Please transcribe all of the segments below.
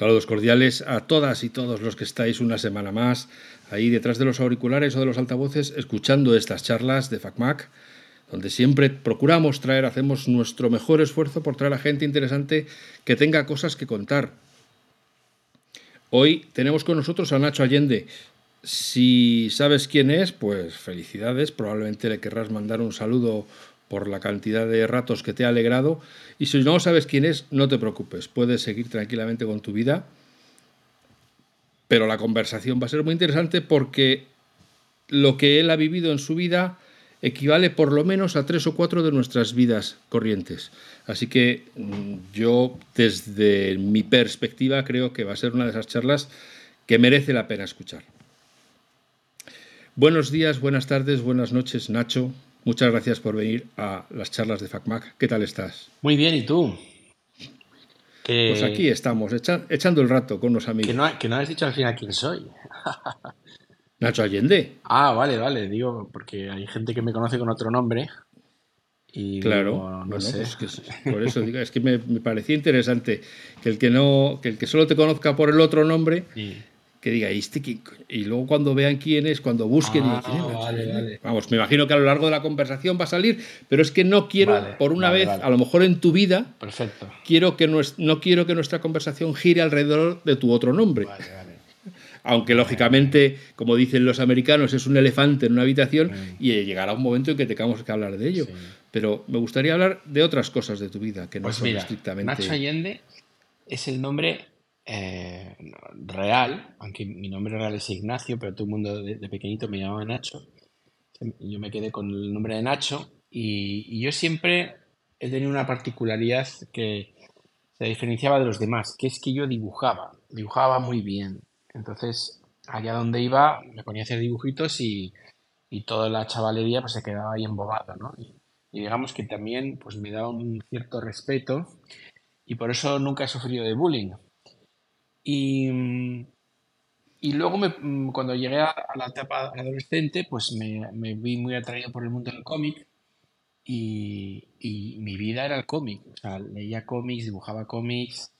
Saludos cordiales a todas y todos los que estáis una semana más ahí detrás de los auriculares o de los altavoces escuchando estas charlas de FacMac, donde siempre procuramos traer, hacemos nuestro mejor esfuerzo por traer a gente interesante que tenga cosas que contar. Hoy tenemos con nosotros a Nacho Allende. Si sabes quién es, pues felicidades, probablemente le querrás mandar un saludo por la cantidad de ratos que te ha alegrado. Y si no sabes quién es, no te preocupes, puedes seguir tranquilamente con tu vida. Pero la conversación va a ser muy interesante porque lo que él ha vivido en su vida equivale por lo menos a tres o cuatro de nuestras vidas corrientes. Así que mm, yo, desde mi perspectiva, creo que va a ser una de esas charlas que merece la pena escuchar. Buenos días, buenas tardes, buenas noches, Nacho. Muchas gracias por venir a las charlas de FacMac. ¿Qué tal estás? Muy bien, ¿y tú? Pues aquí estamos, echando el rato con los amigos. Que no, que no has dicho al final quién soy. Nacho Allende. Ah, vale, vale, digo, porque hay gente que me conoce con otro nombre. Y claro, no sé. Pues por eso digo, es que me, parecía interesante que el que no, que el que solo te conozca por el otro nombre, que diga, ¿y, este y luego cuando vean quién es, cuando busquen, ah, vale, vale. vamos, me imagino que a lo largo de la conversación va a salir, pero es que no quiero, por una vez, a lo mejor en tu vida, Perfecto. Quiero que no quiero que nuestra conversación gire alrededor de tu otro nombre. Aunque lógicamente, como dicen los americanos, es un elefante en una habitación mm. y llegará un momento en que tengamos que hablar de ello. Pero me gustaría hablar de otras cosas de tu vida que no pues son estrictamente. Nacho Allende es el nombre eh, real, aunque mi nombre real es Ignacio, pero todo el mundo de, pequeñito me llamaba Nacho. Yo me quedé con el nombre de Nacho y, yo siempre he tenido una particularidad que se diferenciaba de los demás, que es que yo dibujaba, dibujaba muy bien. Entonces, allá donde iba, me ponía a hacer dibujitos y, toda la chavalería pues se quedaba ahí embobada, ¿no? Y, y digamos que también pues me daba un cierto respeto y por eso nunca he sufrido de bullying. Y, y luego mm, cuando llegué a, la etapa adolescente, pues me, vi muy atraído por el mundo del cómic y, mi vida era el cómic. O sea, leía cómics, dibujaba cómics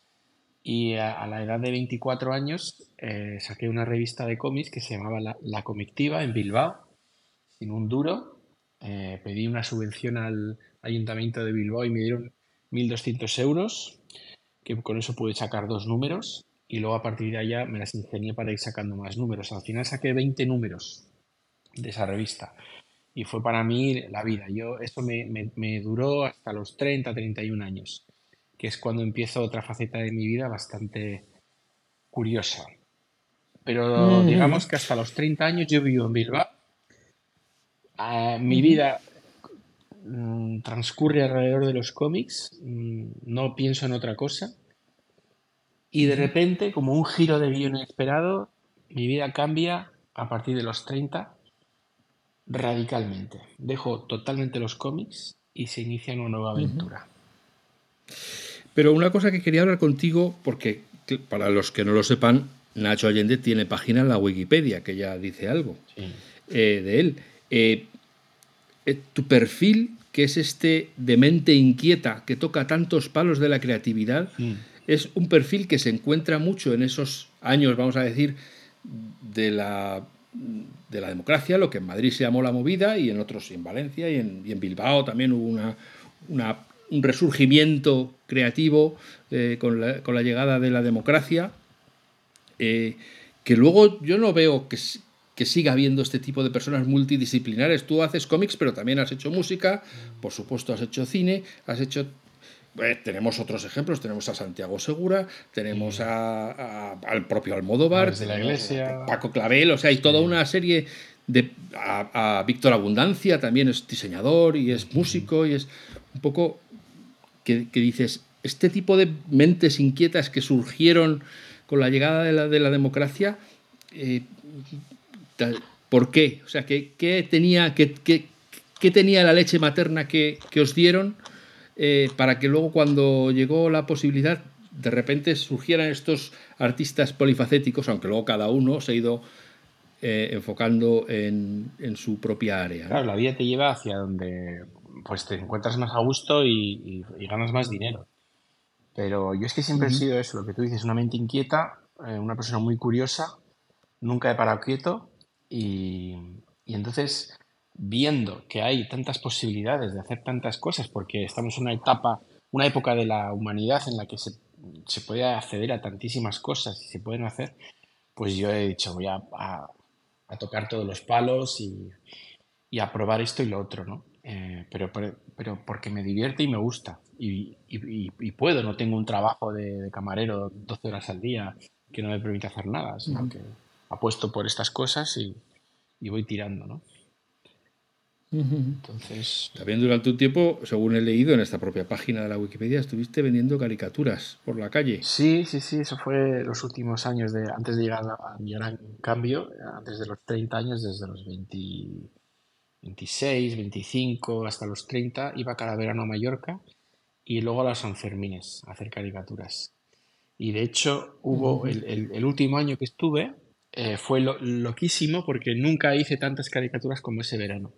y a, la edad de 24 años eh, saqué una revista de cómics que se llamaba La, la Comictiva en Bilbao, sin un duro. Eh, pedí una subvención al ayuntamiento de Bilbao y me dieron 1.200 euros, que con eso pude sacar dos números y luego a partir de allá me las ingenié para ir sacando más números. Al final saqué 20 números de esa revista y fue para mí la vida. Yo, esto me, me, duró hasta los 30, 31 años, que es cuando empiezo otra faceta de mi vida bastante curiosa. Pero digamos que hasta los 30 años yo vivo en Bilbao. Ah, mi vida mm, transcurre alrededor de los cómics, mm, no pienso en otra cosa y de repente, como un giro de guion inesperado, mi vida cambia a partir de los 30 radicalmente. Dejo totalmente los cómics y se inicia una nueva aventura. Pero una cosa que quería hablar contigo, porque para los que no lo sepan, Nacho Allende tiene página en la Wikipedia que ya dice algo eh, de él. Eh, eh, tu perfil, que es este de mente inquieta, que toca tantos palos de la creatividad, mm es un perfil que se encuentra mucho en esos años, vamos a decir, de la, de la democracia, lo que en Madrid se llamó la movida y en otros, en Valencia y en, Bilbao también hubo una, un resurgimiento creativo eh, con, la, llegada de la democracia, eh, que luego yo no veo que, que siga habiendo este tipo de personas multidisciplinares. Tú haces cómics, pero también has hecho música, por supuesto has hecho cine, has hecho eh, tenemos otros ejemplos, tenemos a Santiago Segura, tenemos a, al propio Almodóvar, de la iglesia. Paco Clavel, o sea, hay toda una serie de... A, Víctor Abundancia también es diseñador y es músico y es un poco que, dices, este tipo de mentes inquietas que surgieron con la llegada de la, de la democracia, eh, ¿por qué? O sea, ¿qué, tenía, qué, tenía la leche materna que, que os dieron? Eh, para que luego cuando llegó la posibilidad, de repente surgieran estos artistas polifacéticos, aunque luego cada uno se ha ido eh, enfocando en, su propia área. Claro, la vida te lleva hacia donde pues te encuentras más a gusto y, ganas más dinero. Pero yo es que siempre he sido eso, lo que tú dices, una mente inquieta, eh, una persona muy curiosa, nunca he parado quieto y, y entonces viendo que hay tantas posibilidades de hacer tantas cosas, porque estamos en una etapa, una época de la humanidad en la que se, se puede acceder a tantísimas cosas y se pueden hacer, pues yo he dicho, voy a, a, tocar todos los palos y, y, a probar esto y lo otro, ¿no? Eh, pero, pero, porque me divierte y me gusta. Y, y puedo, no tengo un trabajo de, camarero 12 horas al día que no me permite hacer nada, sino que apuesto por estas cosas y, voy tirando, ¿no? Entonces. También durante un tiempo, según he leído en esta propia página de la Wikipedia, estuviste vendiendo caricaturas por la calle. Sí, sí, sí, eso fue los últimos años de antes de llegar a mi gran cambio, antes de los 30 años, desde los 20, 26, 25 hasta los 30, iba cada verano a Mallorca y luego a las Sanfermines a hacer caricaturas. Y de hecho, hubo el, último año que estuve, eh, fue loquísimo porque nunca hice tantas caricaturas como ese verano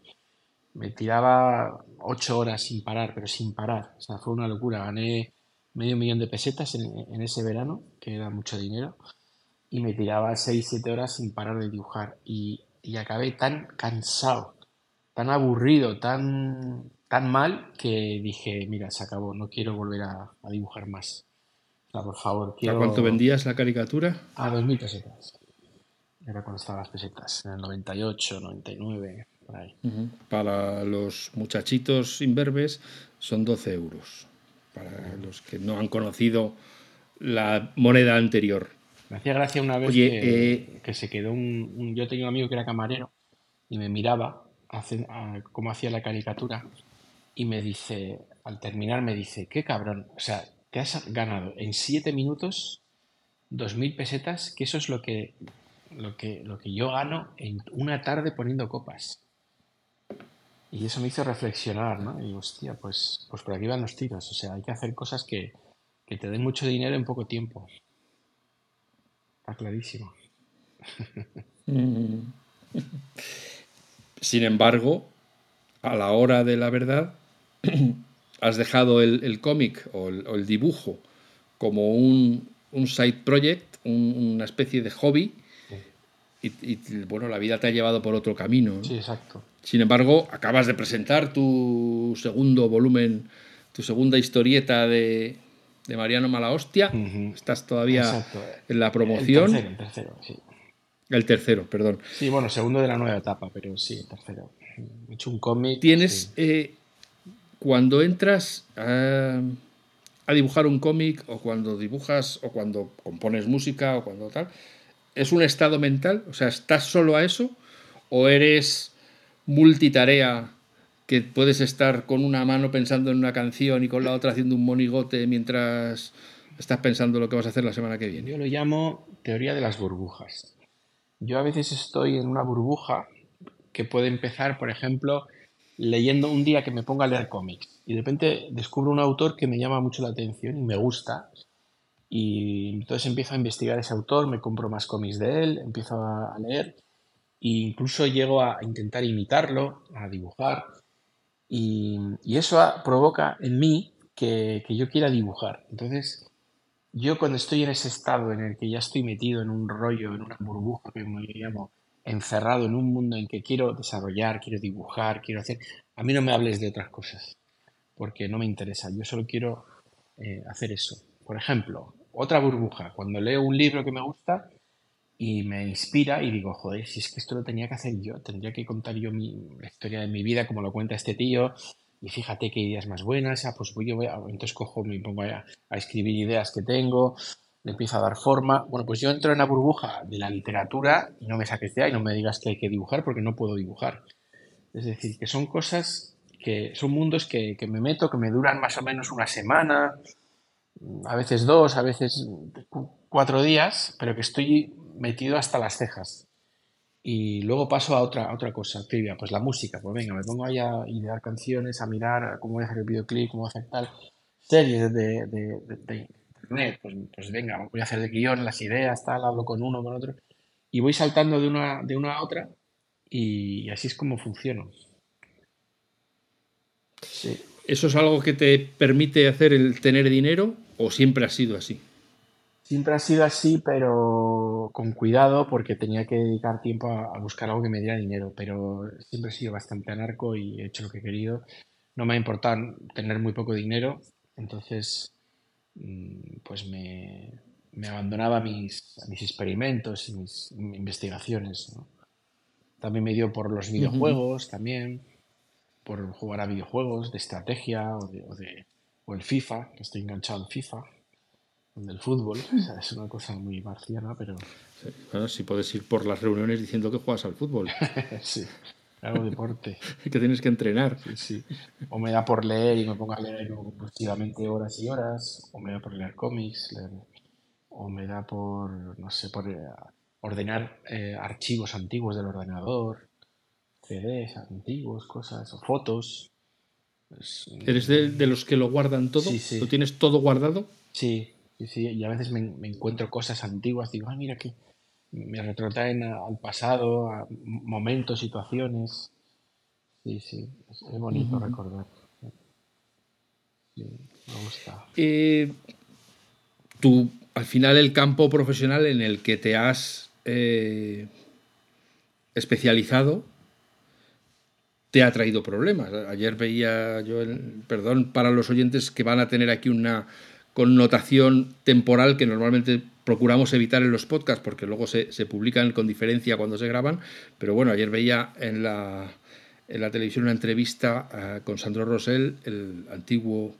me tiraba ocho horas sin parar, pero sin parar. O sea, fue una locura. Gané medio millón de pesetas en, ese verano, que era mucho dinero, y me tiraba seis, siete horas sin parar de dibujar. Y, acabé tan cansado, tan aburrido, tan, tan mal, que dije, mira, se acabó, no quiero volver a, dibujar más. O sea, por favor, quiero... ¿A cuánto vendías la caricatura? A dos mil pesetas. Era cuando estaban las pesetas, en el 98, 99. Para los muchachitos imberbes son 12 euros. Para los que no han conocido la moneda anterior. Me hacía gracia una vez eh, que, se quedó un, Yo tenía un amigo que era camarero y me miraba cómo hacía la caricatura y me dice, al terminar, me dice, qué cabrón, o sea, te has ganado en 7 minutos 2.000 pesetas, que eso es lo que, lo, que, lo que yo gano en una tarde poniendo copas. Y eso me hizo reflexionar, ¿no? Y hostia, pues, pues por aquí van los tiros. O sea, hay que hacer cosas que, te den mucho dinero en poco tiempo. Está clarísimo. Sin embargo, a la hora de la verdad, has dejado el, cómic o, el, dibujo como un, side project, una especie de hobby, y, y, bueno, la vida te ha llevado por otro camino. Sí, exacto. Sin embargo, acabas de presentar tu segundo volumen, tu segunda historieta de, Mariano Malahostia. Estás todavía en la promoción. El tercero, el tercero, sí. El tercero, perdón. Sí, bueno, segundo de la nueva etapa, pero sí, el tercero. He hecho un cómic. Tienes, eh, cuando entras a, a dibujar un cómic, o cuando dibujas, o cuando compones música, o cuando tal, ¿es un estado mental? O sea, ¿estás solo a eso? ¿O eres multitarea que puedes estar con una mano pensando en una canción y con la otra haciendo un monigote mientras estás pensando lo que vas a hacer la semana que viene. Yo lo llamo teoría de las burbujas. Yo a veces estoy en una burbuja que puede empezar, por ejemplo, leyendo un día que me ponga a leer cómics y de repente descubro un autor que me llama mucho la atención y me gusta y entonces empiezo a investigar ese autor, me compro más cómics de él, empiezo a leer incluso llego a intentar imitarlo, a dibujar, y, eso provoca en mí que, yo quiera dibujar. Entonces, yo cuando estoy en ese estado en el que ya estoy metido en un rollo, en una burbuja, que me llamo, encerrado en un mundo en que quiero desarrollar, quiero dibujar, quiero hacer, a mí no me hables de otras cosas, porque no me interesa, yo solo quiero eh, hacer eso. Por ejemplo, otra burbuja, cuando leo un libro que me gusta, y me inspira y digo, joder, si es que esto lo tenía que hacer yo, tendría que contar yo mi, la historia de mi vida como lo cuenta este tío y fíjate qué ideas más buenas, ah, pues voy, yo voy a, entonces cojo, me pongo a, a, escribir ideas que tengo, le empiezo a dar forma, bueno, pues yo entro en la burbuja de la literatura y no me saques de ahí, no me digas que hay que dibujar porque no puedo dibujar. Es decir, que son cosas que son mundos que, que me meto, que me duran más o menos una semana, a veces dos, a veces cuatro días, pero que estoy metido hasta las cejas. Y luego paso a otra, otra cosa, trivia, pues la música. Pues venga, me pongo ahí a idear canciones, a mirar cómo voy a hacer el videoclip, cómo voy a hacer tal. Series de, internet, pues, pues, venga, voy a hacer de guion las ideas, tal, hablo con uno, con otro. Y voy saltando de una, de una a otra y así es como funciono. Sí. ¿Eso es algo que te permite hacer el tener dinero o siempre ha sido así? Siempre ha sido así, pero con cuidado porque tenía que dedicar tiempo a, buscar algo que me diera dinero. Pero siempre he sido bastante anarco y he hecho lo que he querido. No me ha importado tener muy poco dinero, entonces mm, pues me, abandonaba a mis, mis experimentos y mis investigaciones. También me dio por los videojuegos, también por jugar a videojuegos de estrategia o, de, o el FIFA, que estoy enganchado al FIFA del fútbol. es una cosa muy marciana, pero. bueno, si puedes ir por las reuniones diciendo que juegas al fútbol. sí, hago deporte. que tienes que entrenar. Sí, O me da por leer y me pongo a leer compulsivamente horas y horas, o me da por leer cómics, o me da por, no sé, por eh, ordenar eh, archivos antiguos del ordenador, CDs antiguos, cosas, o fotos. ¿Eres de, los que lo guardan todo? Sí, sí. ¿Lo tienes todo guardado? Sí, y a veces me, encuentro cosas antiguas, digo, ah, mira que me retrotraen al pasado, a momentos, situaciones. Sí, sí, es, bonito recordar. Sí, me gusta. Eh, tú, al final, el campo profesional en el que te has eh, especializado te ha traído problemas. Ayer veía yo, perdón para los oyentes que van a tener aquí una connotación temporal que normalmente procuramos evitar en los podcasts porque luego se, publican con diferencia cuando se graban. Pero bueno, ayer veía en la, en la televisión una entrevista eh, con Sandro Rosell, el antiguo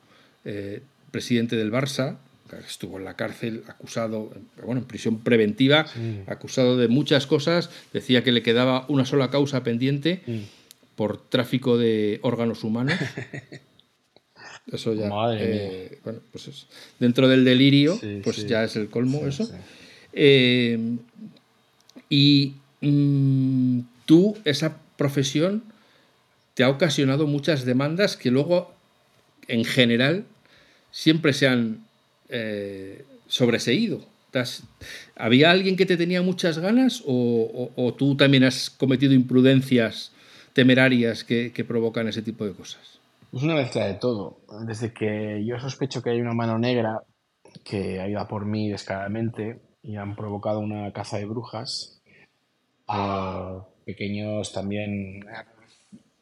eh, presidente del Barça, que estuvo en la cárcel acusado, bueno, en prisión preventiva, acusado de muchas cosas. Decía que le quedaba una sola causa pendiente por tráfico de órganos humanos. Eso ya. Eh, bueno, pues dentro del delirio, pues ya es el colmo eso. Eh, y mm, tú, esa profesión, te ha ocasionado muchas demandas que luego, en general, siempre se han eh, sobreseído. ¿Había alguien que te tenía muchas ganas o, tú también has cometido imprudencias temerarias que provocan ese tipo de cosas? Es una mezcla de todo. Desde que yo sospecho que hay una mano negra que ha ido a por mí descaradamente y han provocado una caza de brujas, pequeños también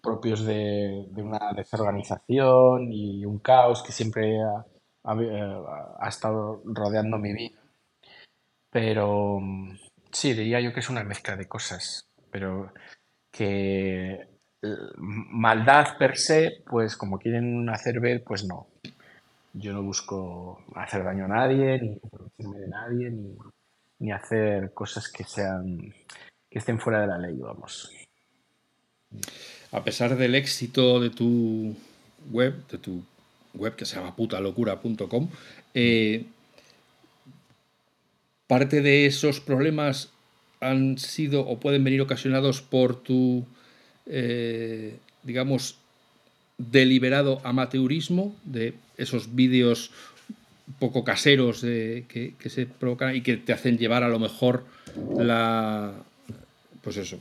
propios de, una desorganización y un caos que siempre ha, ha, estado rodeando mi vida. Pero sí, diría yo que es una mezcla de cosas, pero que maldad per se, pues como quieren hacer ver, pues no. Yo no busco hacer daño a nadie, ni aprovecharme de nadie, ni, hacer cosas que sean que estén fuera de la ley, vamos. A pesar del éxito de tu web, de tu web que se llama putalocura.com, eh, parte de esos problemas han sido o pueden venir ocasionados por tu eh, digamos, deliberado amateurismo de esos vídeos poco caseros que, se provocan y que te hacen llevar a lo mejor la pues eso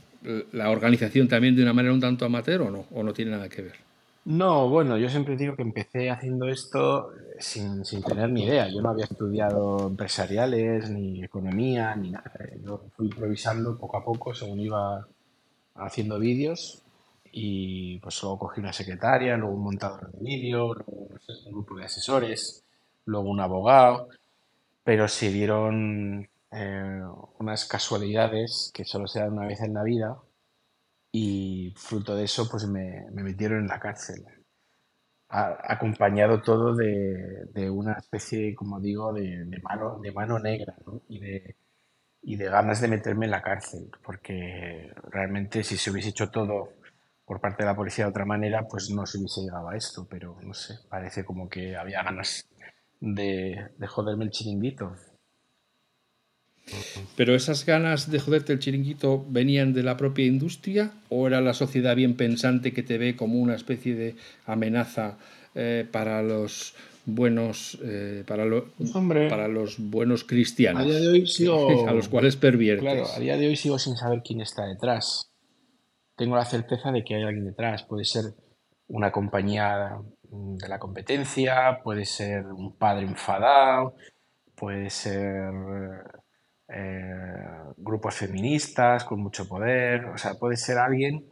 la organización también de una manera un tanto amateur o no o no tiene nada que ver no bueno yo siempre digo que empecé haciendo esto sin, sin tener ni idea. Yo no había estudiado empresariales ni economía ni nada. Yo fui improvisando poco a poco según iba haciendo vídeos y pues luego cogí una secretaria, luego un montador de vídeo, luego un grupo de asesores, luego un abogado, pero se dieron eh, unas casualidades que solo se dan una vez en la vida y fruto de eso pues me, me metieron en la cárcel. acompañado todo de, de, una especie, como digo, de, mano, de mano negra ¿no? Y de ganas de meterme en la cárcel, porque realmente si se hubiese hecho todo por parte de la policía de otra manera, pues no se hubiese llegado a esto, pero no sé, parece como que había ganas de, joderme el chiringuito. ¿Pero esas ganas de joderte el chiringuito venían de la propia industria o era la sociedad bien pensante que te ve como una especie de amenaza eh, para los buenos eh, para, pues, para los buenos cristianos. A día de hoy sigo. a los cuales perviertes. Claro, a día de hoy sigo sin saber quién está detrás. Tengo la certeza de que hay alguien detrás. Puede ser una compañía de la competencia, puede ser un padre enfadado, puede ser eh, grupos feministas con mucho poder, o sea, puede ser alguien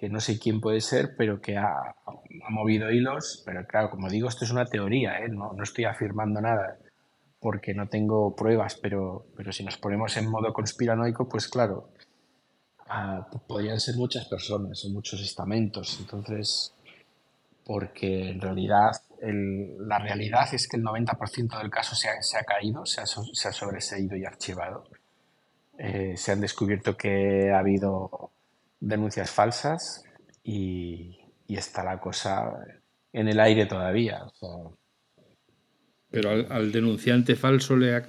que no sé quién puede ser, pero que ha, movido hilos, pero claro, como digo, esto es una teoría, ¿eh? no, no, estoy afirmando nada porque no tengo pruebas, pero, pero si nos ponemos en modo conspiranoico, pues claro, ah, podrían ser muchas personas o muchos estamentos, entonces, porque en realidad la realidad es que el 90% del caso se ha, caído, se ha, se ha, sobreseído y archivado. Eh, se han descubierto que ha habido denuncias falsas y, está la cosa en el aire todavía. Pero al, denunciante falso le ha,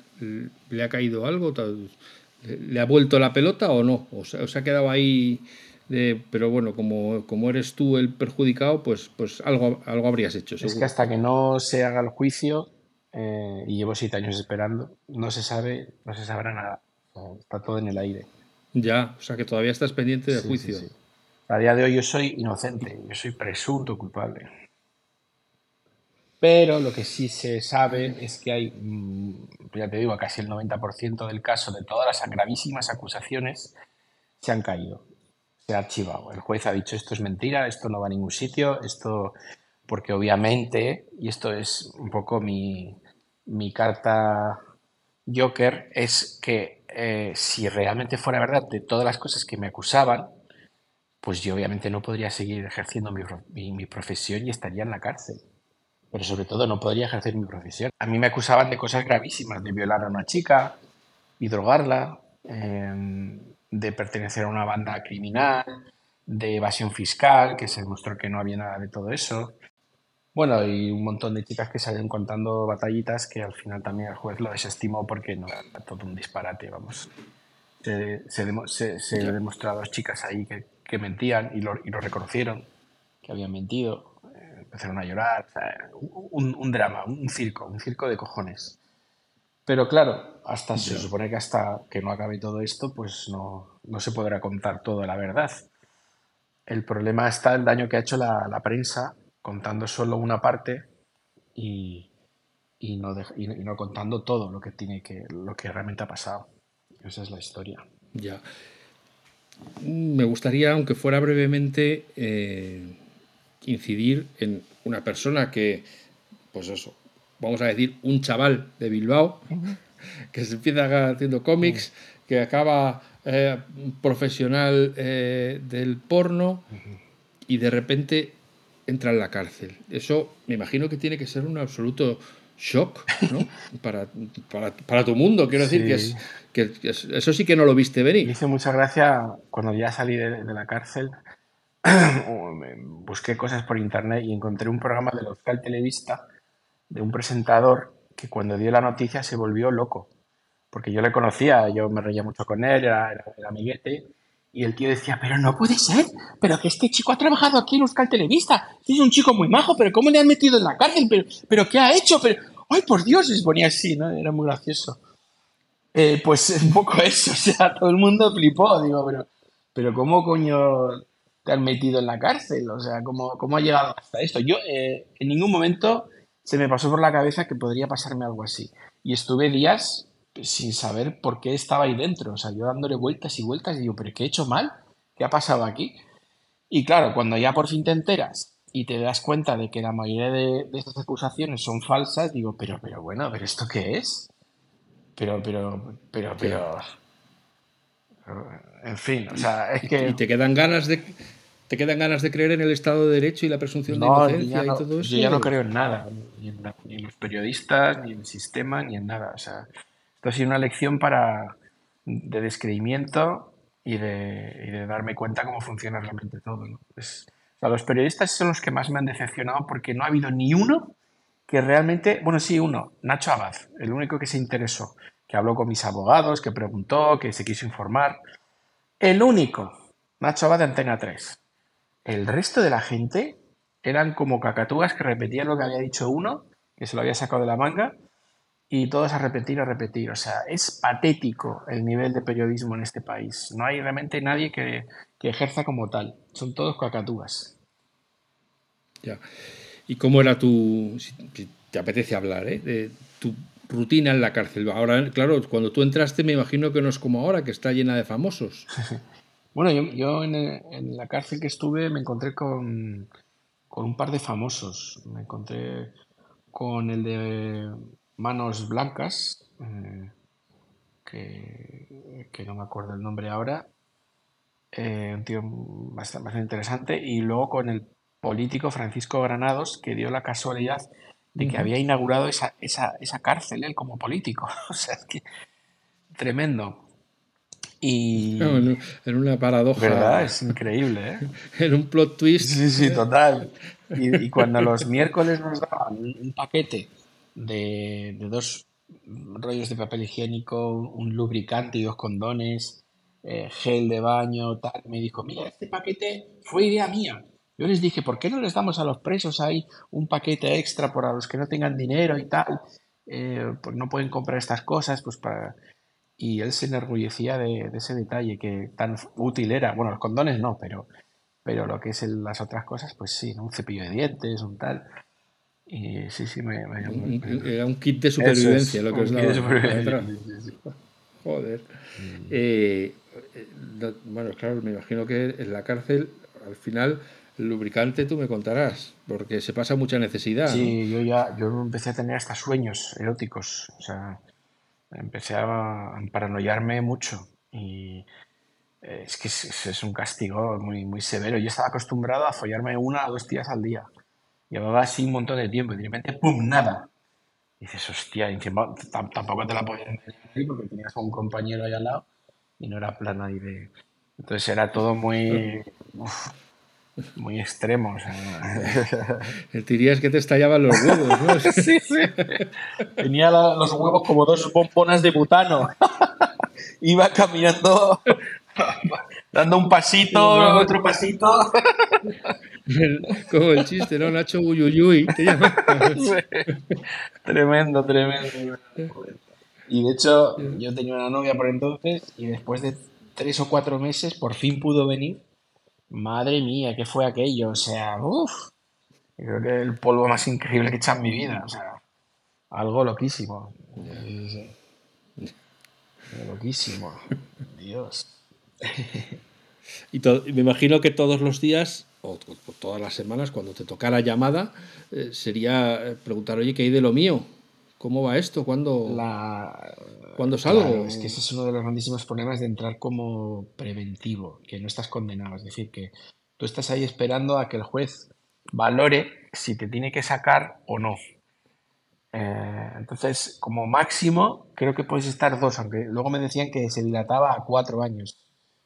le ha caído algo, le ha vuelto la pelota o no, o se, ha quedado ahí. De, pero bueno, como, como, eres tú el perjudicado, pues, pues algo, algo habrías hecho. Es que hasta que no se haga el juicio, eh, y llevo siete años esperando, no se sabe, no se sabrá nada. está todo en el aire. Ya, o sea que todavía estás pendiente de juicio. A día de hoy yo soy inocente, yo soy presunto culpable. Pero lo que sí se sabe es que hay, mm, ya te digo, casi el 90% del caso de todas las gravísimas acusaciones se han caído, se ha archivado. El juez ha dicho esto es mentira, esto no va a ningún sitio, esto, porque obviamente, y esto es un poco mi, mi carta Joker, es que eh, si realmente fuera verdad de todas las cosas que me acusaban, pues yo obviamente no podría seguir ejerciendo mi, profesión y estaría en la cárcel. Pero sobre todo no podría ejercer mi profesión. A mí me acusaban de cosas gravísimas, de violar a una chica y drogarla, em, de pertenecer a una banda criminal, de evasión fiscal, que se demostró que no había nada de todo eso. Bueno, y un montón de chicas que salen contando batallitas que al final también el juez lo desestimó porque no era todo un disparate, vamos. Se, se, se, demostró a dos chicas ahí que, que mentían y lo, y lo, reconocieron, que habían mentido, eh, empezaron a llorar, un, un, drama, un circo, un circo de cojones. Pero claro, hasta se supone que hasta que no acabe todo esto, pues no, no se podrá contar toda la verdad. El problema está el daño que ha hecho la, la prensa contando solo una parte y, no, no contando todo lo que tiene que lo que realmente ha pasado. Esa es la historia. Ya. Me gustaría, aunque fuera brevemente, eh, incidir en una persona que, pues eso, vamos a decir, un chaval de Bilbao, que se empieza haciendo cómics, que acaba eh, profesional eh, del porno y de repente entra en la cárcel. Eso me imagino que tiene que ser un absoluto shock ¿no? para, para, tu mundo. Quiero decir que, es, que eso sí que no lo viste venir. Me hizo mucha gracia cuando ya salí de, la cárcel. busqué cosas por internet y encontré un programa de Euskal Televista de un presentador que cuando dio la noticia se volvió loco. Porque yo le conocía, yo me reía mucho con él, era, era amiguete y el tío decía, pero no puede ser, pero que este chico ha trabajado aquí en Euskal Televista, es un chico muy majo, pero ¿cómo le han metido en la cárcel? ¿Pero, pero qué ha hecho? Pero, ¡Ay, por Dios! Se ponía así, ¿no? Era muy gracioso. Eh, pues un poco eso, o sea, todo el mundo flipó, digo, pero, pero ¿cómo coño te han metido en la cárcel? O sea, ¿cómo, cómo ha llegado hasta esto? Yo eh, en ningún momento se me pasó por la cabeza que podría pasarme algo así. Y estuve días sin saber por qué estaba ahí dentro. O sea, yo dándole vueltas y vueltas y digo, ¿pero qué he hecho mal? ¿Qué ha pasado aquí? Y claro, cuando ya por fin te enteras y te das cuenta de que la mayoría de, estas acusaciones son falsas, digo, pero, pero bueno, ¿pero esto qué es? Pero, pero, pero, pero... En fin, o sea, es que... Y te quedan ganas de... ¿Te quedan ganas de creer en el Estado de Derecho y la presunción de inocencia y todo eso? Yo ya no creo en nada, ni en, ni en, los periodistas, ni en el sistema, ni en nada. O sea, sido una lección para, de descreimiento y de, darme cuenta cómo funciona realmente todo. los periodistas son los que más me han decepcionado porque no ha habido ni uno que realmente, bueno, sí, uno, Nacho Abad, el único que se interesó, que habló con mis abogados, que preguntó, que se quiso informar. El único, Nacho Abad de Antena 3. El resto de la gente eran como cacatúas que repetían lo que había dicho uno, que se lo había sacado de la manga, y todos a repetir, a repetir. O sea, es patético el nivel de periodismo en este país. No hay realmente nadie que, ejerza como tal. Son todos cacatúas. Ya. ¿Y cómo era tu, si te apetece hablar, ¿eh? de tu rutina en la cárcel? Ahora, claro, cuando tú entraste me imagino que no es como ahora, que está llena de famosos. bueno, yo, en, la cárcel que estuve me encontré con, un par de famosos. Me encontré con el de Manos Blancas, eh, que, que, no me acuerdo el nombre ahora, eh, un tío bastante, bastante, interesante, y luego con el político Francisco Granados, que dio la casualidad de que había inaugurado esa, esa, esa cárcel él como político. o sea, es que tremendo. Y... en una paradoja. ¿Verdad? Es increíble, ¿eh? en un plot twist. Sí, sí, total. Y, cuando los miércoles nos daban un paquete de, de, dos rollos de papel higiénico, un lubricante y dos condones, eh, gel de baño, tal, me dijo, mira, este paquete fue idea mía. Yo les dije, ¿por qué no les damos a los presos ahí un paquete extra para los que no tengan dinero y tal? Eh, pues no pueden comprar estas cosas, pues para... Y él se enorgullecía de, ese detalle que tan útil era. Bueno, los condones no, pero, pero lo que es las otras cosas, pues sí, un cepillo de dientes, un tal. Y sí, sí, me, Era un kit de supervivencia lo que os daba. Joder. Mm. Eh, eh, bueno, claro, me imagino que en la cárcel, al final, lubricante tú me contarás, porque se pasa mucha necesidad. Sí, yo ya yo empecé a tener hasta sueños eróticos, o sea, empecé a paranoiarme mucho y eh, es que es, un castigo muy, muy severo. Yo estaba acostumbrado a follarme una o dos días al día. Llevaba así un montón de tiempo y de repente, ¡pum!, nada. Y dices, hostia, tampoco te la podías entender porque tenías a un compañero ahí al lado y no era plana y de... Entonces era todo muy muy extremo. El dirías que te estallaban los huevos, ¿no? sí, sí. Tenía los huevos como dos pomponas de butano. Iba caminando, dando un pasito, otro pasito. Como el chiste, ¿no? Nacho Uyuyuy, te Tremendo, tremendo. Y de hecho, yo tenía una novia por entonces y después de tres o cuatro meses por fin pudo venir Madre mía, ¿qué fue aquello? O sea, uff. Creo que el polvo más increíble que he echado en mi vida. O sea, algo loquísimo. Loquísimo. Dios. Y me imagino que todos los días, o, todas las semanas, cuando te tocara llamada, eh, sería eh, preguntar, oye, ¿qué hay de lo mío? ¿Cómo va esto? ¿Cuándo, la... salgo? es que ese es uno de los grandísimos problemas de entrar como preventivo, que no estás condenado. Es decir, que tú estás ahí esperando a que el juez valore si te tiene que sacar o no. Eh, entonces, como máximo, creo que puedes estar dos, aunque luego me decían que se dilataba a cuatro años.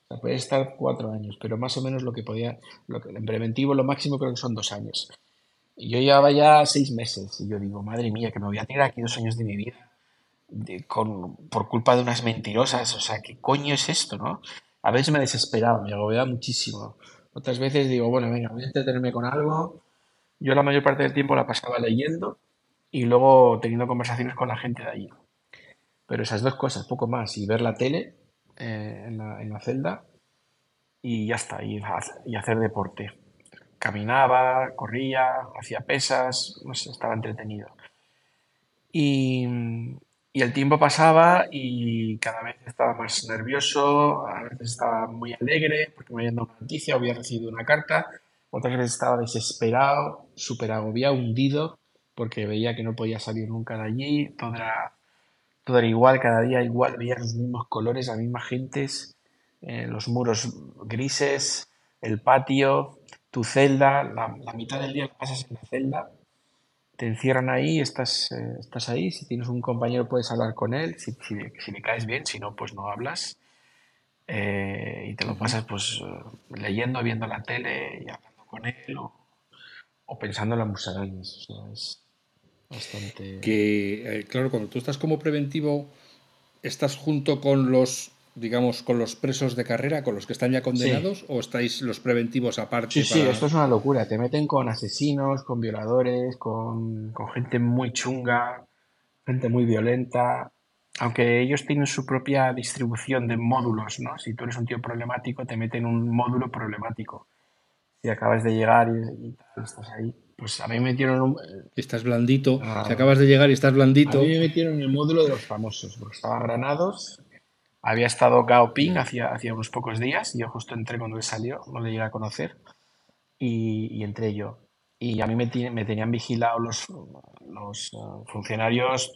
O sea, puedes estar cuatro años, pero más o menos lo que podía, lo que, en preventivo lo máximo creo que son dos años. Y yo llevaba ya seis meses y yo digo, madre mía, que me voy a tirar aquí dos años de mi vida con, por culpa de unas mentirosas. O sea, ¿qué coño es esto, no? A veces me desesperaba, me agobiaba muchísimo. Otras veces digo, bueno, venga, voy a entretenerme con algo. Yo la mayor parte del tiempo la pasaba leyendo y luego teniendo conversaciones con la gente de allí. Pero esas dos cosas, poco más, y ver la tele eh, en, la, en, la, celda y ya está, y, y hacer deporte caminaba, corría, hacía pesas, no sé, estaba entretenido. Y, y, el tiempo pasaba y cada vez estaba más nervioso, a veces estaba muy alegre porque me habían dado una noticia, había recibido una carta, otras veces estaba desesperado, súper agobiado, hundido, porque veía que no podía salir nunca de allí, todo era, todo era igual, cada día igual, veía los mismos colores, las mismas gentes, eh, los muros grises, el patio, tu celda, la, mitad del día que pasas en la celda, te encierran ahí, estás, eh, estás ahí, si tienes un compañero puedes hablar con él, si, si, le caes bien, si no, pues no hablas. Eh, y te lo pasas pues leyendo, viendo la tele y hablando con él o, pensando en las musarañas. O sea, es bastante... Que, eh, claro, cuando tú estás como preventivo, estás junto con los digamos, con los presos de carrera, con los que están ya condenados, o estáis los preventivos aparte? Sí, sí, esto es una locura. Te meten con asesinos, con violadores, con, con gente muy chunga, gente muy violenta. Aunque ellos tienen su propia distribución de módulos, ¿no? Si tú eres un tío problemático, te meten un módulo problemático. Si acabas de llegar y, estás ahí. Pues a mí me metieron un... Estás blandito, si ah. acabas de llegar y estás blandito. A mí me metieron en el módulo de los famosos, porque estaba Granados, había estado Gao Ping hacía, hacía unos pocos días, yo justo entré cuando él salió, no le llegué a conocer, y, entré yo. Y a mí me, me tenían vigilado los, los uh, funcionarios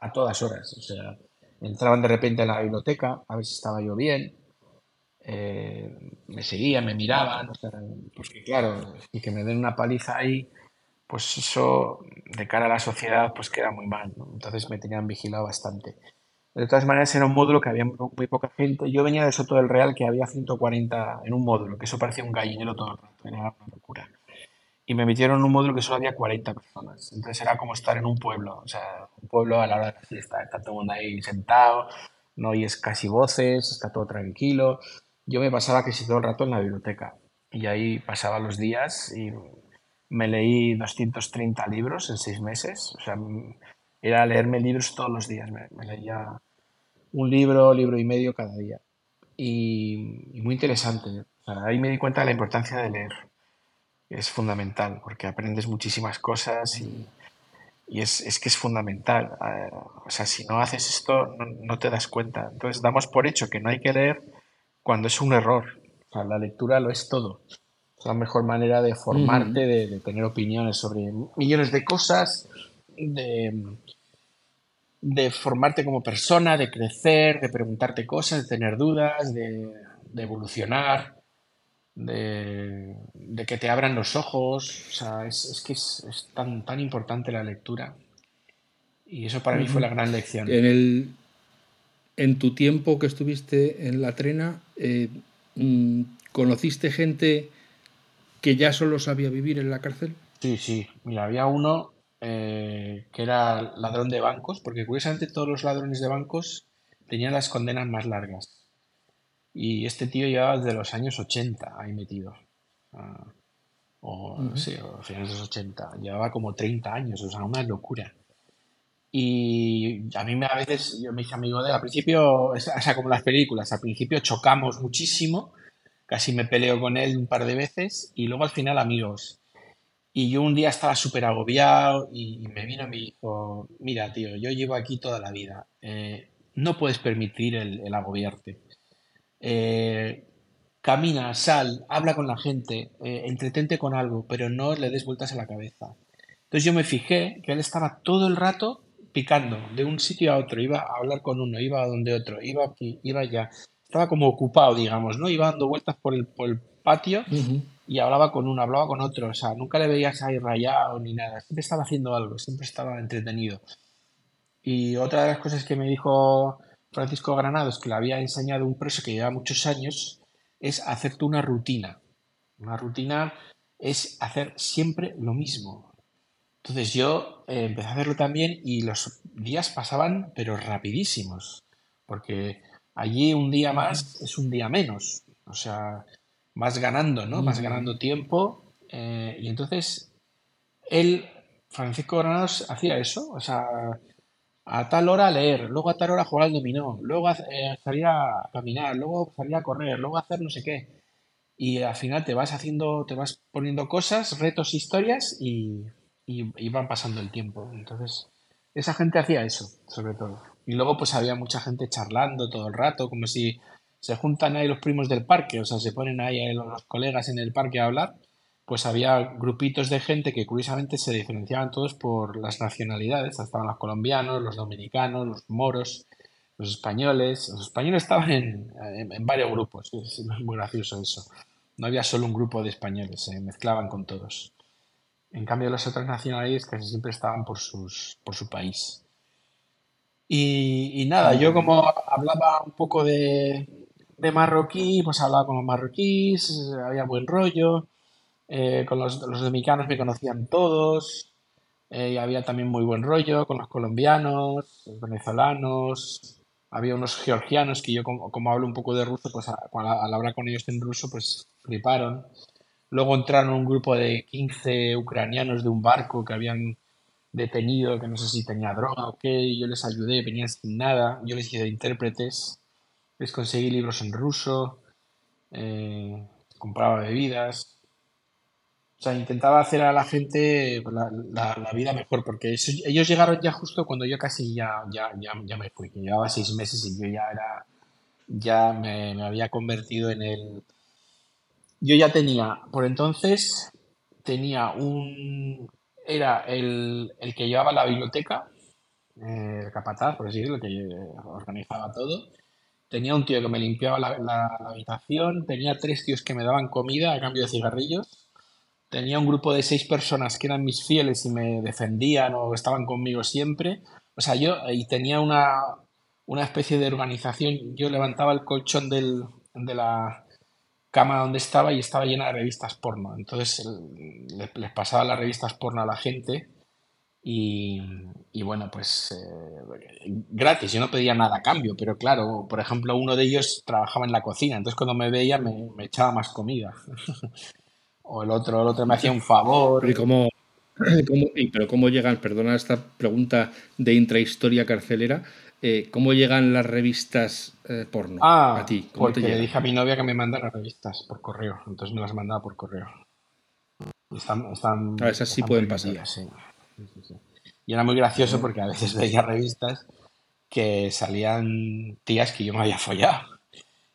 a, todas horas, o sea, entraban de repente a la biblioteca a ver si estaba yo bien, eh, me seguían, me miraban, porque claro, y que me den una paliza ahí, pues eso de cara a la sociedad pues queda muy mal, entonces me tenían vigilado bastante. De todas maneras era un módulo que había muy poca gente, yo venía de Soto del Real que había 140 en un módulo, que eso parecía un gallinero todo el rato, era una locura. Y me metieron en un módulo que solo había 40 personas, entonces era como estar en un pueblo, o sea, un pueblo a la hora de la fiesta, está todo el mundo ahí sentado, no oyes casi voces, está todo tranquilo, yo me pasaba casi todo el rato en la biblioteca y ahí pasaba los días y me leí 230 libros en seis meses. O sea, era leerme libros todos los días. Me, leía un libro, libro y medio cada día. Y, muy interesante. ahí me di cuenta de la importancia de leer. Es fundamental porque aprendes muchísimas cosas y, es, que es fundamental. Eh, o sea, si no haces esto, no, no te das cuenta. Entonces damos por hecho que no hay que leer cuando es un error. O sea, la lectura lo es todo. Es la mejor manera de formarte, de, tener opiniones sobre millones de cosas, de, de, formarte como persona, de crecer, de preguntarte cosas, de tener dudas, de, evolucionar, de, que te abran los ojos. O sea, es, que es, tan, tan importante la lectura. Y eso para mí fue la gran lección. En el, en tu tiempo que estuviste en la trena, eh, mm, ¿conociste gente que ya solo sabía vivir en la cárcel? Sí, sí. Mira, había uno eh, que era ladrón de bancos, porque curiosamente todos los ladrones de bancos tenían las condenas más largas. Y este tío llevaba desde los años 80 ahí metido. Ah, o, sí, o finales de los 80. Llevaba como 30 años, o sea, una locura. Y a mí me, a veces yo me hice amigo de él. Al principio, o sea, como las películas, al principio chocamos muchísimo, casi me peleo con él un par de veces y luego al final amigos. Y yo un día estaba súper agobiado y, me vino y me dijo, mira tío, yo llevo aquí toda la vida, eh, no puedes permitir el, agobiarte. Eh, camina, sal, habla con la gente, eh, entretente con algo, pero no le des vueltas a la cabeza. Entonces yo me fijé que él estaba todo el rato picando de un sitio a otro, iba a hablar con uno, iba a donde otro, iba aquí, iba allá. Estaba como ocupado, digamos, ¿no? Iba dando vueltas por el, patio y hablaba con uno, hablaba con otro. O sea, nunca le veías ahí rayado ni nada. Siempre estaba haciendo algo, siempre estaba entretenido. Y otra de las cosas que me dijo Francisco Granados, que le había enseñado un preso que lleva muchos años, es hacerte una rutina. Una rutina es hacer siempre lo mismo. Entonces yo eh, empecé a hacerlo también y los días pasaban, pero rapidísimos, porque allí un día más es un día menos, o sea, vas ganando, ¿no? Vas ganando tiempo eh, y entonces él, Francisco Granados, hacía eso, o sea, a tal hora leer, luego a tal hora jugar al dominó, luego eh, salía a caminar, luego salía a correr, luego a hacer no sé qué. Y al final te vas haciendo, te vas poniendo cosas, retos, historias y y, van pasando el tiempo. Entonces, esa gente hacía eso, sobre todo. Y luego pues había mucha gente charlando todo el rato, como si se juntan ahí los primos del parque, o sea, se ponen ahí los colegas en el parque a hablar, pues había grupitos de gente que curiosamente se diferenciaban todos por las nacionalidades, estaban los colombianos, los dominicanos, los moros, los españoles, los españoles estaban en, en, varios grupos, es muy gracioso eso, no había solo un grupo de españoles, se mezclaban con todos. En cambio, las otras nacionalidades casi siempre estaban por, su país. Y, nada, yo como hablaba un poco de, marroquí, pues hablaba con los marroquíes, había buen rollo, eh, con los, los, dominicanos me conocían todos, eh, y había también muy buen rollo con los colombianos, los venezolanos, había unos georgianos que yo como, hablo un poco de ruso, pues al hablar con ellos en ruso, pues fliparon. Luego entraron un grupo de 15 ucranianos de un barco que habían detenido, que no sé si tenía droga o qué, yo les ayudé, venían sin nada, yo les hice intérpretes, les conseguí libros en ruso, eh, compraba bebidas. O sea, intentaba hacer a la gente pues, la, vida mejor, porque ellos llegaron ya justo cuando yo casi ya, ya, ya, me fui, que llevaba seis meses y yo ya era, ya me había convertido en el... Yo ya tenía, por entonces, tenía un... Era el, el que llevaba la biblioteca, eh, el capataz, por así decirlo, que organizaba todo. Tenía un tío que me limpiaba la, la, habitación, tenía tres tíos que me daban comida a cambio de cigarrillos, tenía un grupo de seis personas que eran mis fieles y me defendían o estaban conmigo siempre. O sea, yo, y tenía una, una especie de organización. Yo levantaba el colchón del, de la cama donde estaba y estaba llena de revistas porno. Entonces les, pasaba las revistas porno a la gente y, y bueno, pues eh, gratis, yo no pedía nada a cambio, pero claro, por ejemplo, uno de ellos trabajaba en la cocina, entonces cuando me veía me, echaba más comida. o el otro, el otro me hacía un favor. Pero cómo, pero cómo llegan, perdona esta pregunta de intrahistoria carcelera, eh, ¿cómo llegan las revistas eh, porno ah, a ti? porque le dije a mi novia que me mandara revistas por correo, entonces me las mandaba por correo. Están, están, ah, esas sí pueden pasar. sí. Y era muy gracioso porque a veces veía revistas que salían tías que yo me había follado.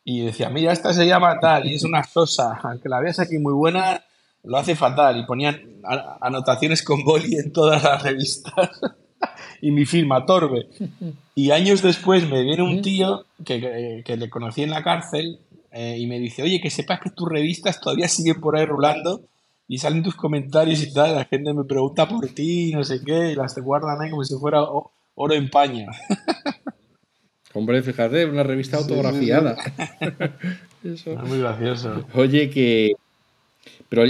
Y decía, mira, esta se llama tal y es una sosa, aunque la veas aquí muy buena, lo hace fatal. Y ponían anotaciones con boli en todas las revistas. y mi firma, Torbe. Y años después me viene un tío que, que, le conocí en la cárcel eh, y me dice, oye, que sepas que tus revistas todavía siguen por ahí rolando y salen tus comentarios y tal, la gente me pregunta por ti, no sé qué, y las te guardan ahí como si fuera oro en paña. Hombre, fíjate, una revista autografiada. Es muy gracioso. Oye, que... Pero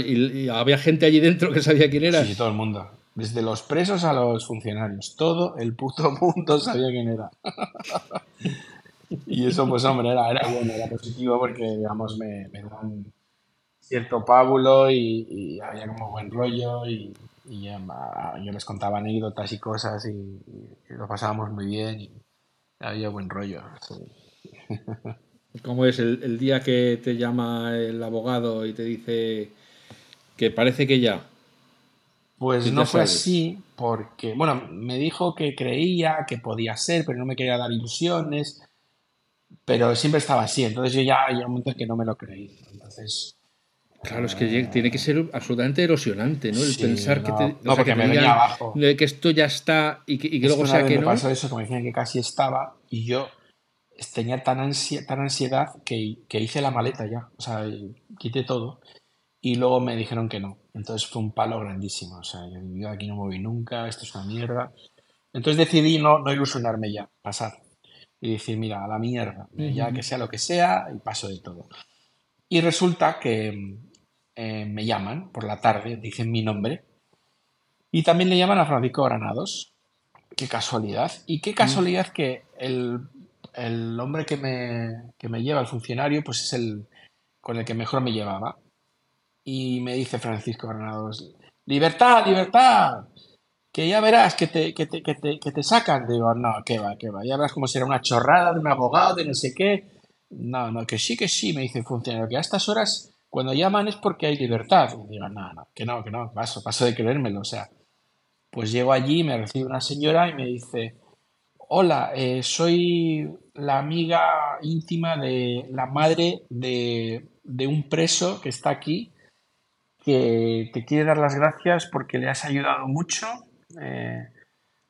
había gente allí dentro que sabía quién era. Sí, todo el mundo. Desde los presos a los funcionarios. Todo el puto mundo sabía quién era. y eso, pues, hombre, era, era bueno, era positivo porque, digamos, me, me dan cierto pábulo y, había como buen rollo y, yo les contaba anécdotas y cosas y, lo pasábamos muy bien y había buen rollo. ¿Cómo es el, día que te llama el abogado y te dice que parece que ya? Pues no fue así porque, bueno, me dijo que creía que podía ser, pero no me quería dar ilusiones, pero siempre estaba así, entonces yo ya hay un momento en que no me lo creí. Entonces Claro, es que tiene que ser absolutamente erosionante, ¿no? El pensar que te. No, porque me venía abajo. Que esto ya está y que, y que luego sea que me no. pasó eso, que me decían que casi estaba y yo tenía tan, ansia, tan ansiedad que, que, hice la maleta ya. O sea, quité todo y luego me dijeron que no. Entonces fue un palo grandísimo. O sea, yo aquí no me voy nunca, esto es una mierda. Entonces decidí no, no ilusionarme ya, pasar. Y decir, mira, a la mierda, ya que sea lo que sea, y paso de todo. Y resulta que eh, me llaman por la tarde, dicen mi nombre, y también le llaman a Francisco Granados. Qué casualidad. Y qué casualidad que el, hombre que me, que me lleva, el funcionario, pues es el con el que mejor me llevaba. Y me dice Francisco Granados, libertad, libertad, que ya verás que te, que te, que te, que te sacan. Digo, no, que va, que va, ya verás como será una chorrada de un abogado, de no sé qué. No, no, que sí, que sí, me dice el funcionario, que a estas horas cuando llaman es porque hay libertad. Y digo, no, no, que no, que no, paso, paso de creérmelo. O sea, pues llego allí, me recibe una señora y me dice, hola, eh, soy la amiga íntima de la madre de, un preso que está aquí, te quiere dar las gracias porque le has ayudado mucho, eh,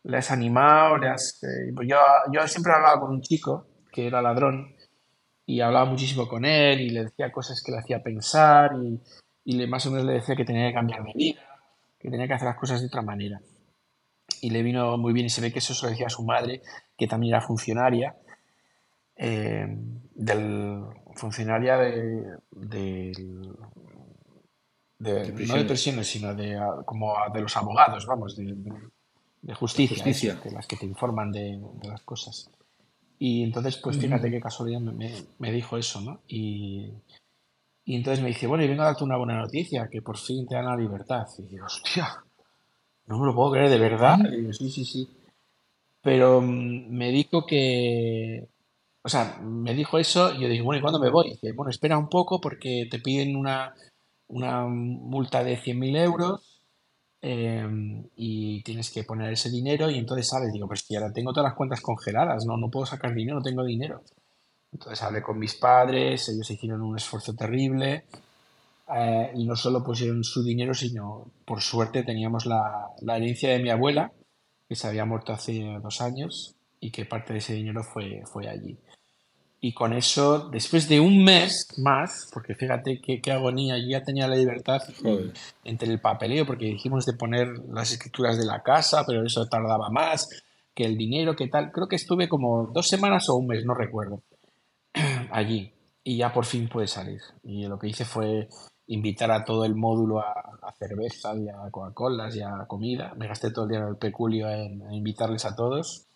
le has animado, le has... Eh, pues yo, yo siempre hablaba con un chico que era ladrón y hablaba muchísimo con él y le decía cosas que le hacía pensar y, y le, más o menos le decía que tenía que cambiar de vida, que tenía que hacer las cosas de otra manera. Y le vino muy bien y se ve que eso se lo decía a su madre, que también era funcionaria, eh, del, funcionaria de, de, de no de prisiones, sino de, como de los abogados, vamos, de, de justicia, justicia. de las que te informan de, las cosas. Y entonces, pues fíjate qué casualidad me, me, dijo eso, ¿no? Y, y, entonces me dice, bueno, y vengo a darte una buena noticia, que por fin te dan la libertad. Y digo, hostia, no me lo puedo creer, ¿de verdad? Y digo, sí, sí, sí. Pero mm, me dijo que, o sea, me dijo eso y yo dije, bueno, ¿y cuándo me voy? Y dice, bueno, espera un poco porque te piden una, una multa de 100.000 euros em, y tienes que poner ese dinero y entonces sabes, digo, pues que ahora tengo todas las cuentas congeladas, no, no puedo sacar dinero, no tengo dinero. Entonces hablé con mis padres, ellos hicieron un esfuerzo terrible eh, y no solo pusieron su dinero, sino por suerte teníamos la, la herencia de mi abuela, que se había muerto hace dos años y que parte de ese dinero fue, fue allí. Y con eso, después de un mes más, porque fíjate qué, qué agonía, yo ya tenía la libertad entre el papeleo, porque dijimos de poner las escrituras de la casa, pero eso tardaba más que el dinero, que tal. Creo que estuve como dos semanas o un mes, no recuerdo, allí. Y ya por fin pude salir. Y lo que hice fue invitar a todo el módulo a, a cervezas y a Coca-Colas y a comida. Me gasté todo el día en el peculio en invitarles a todos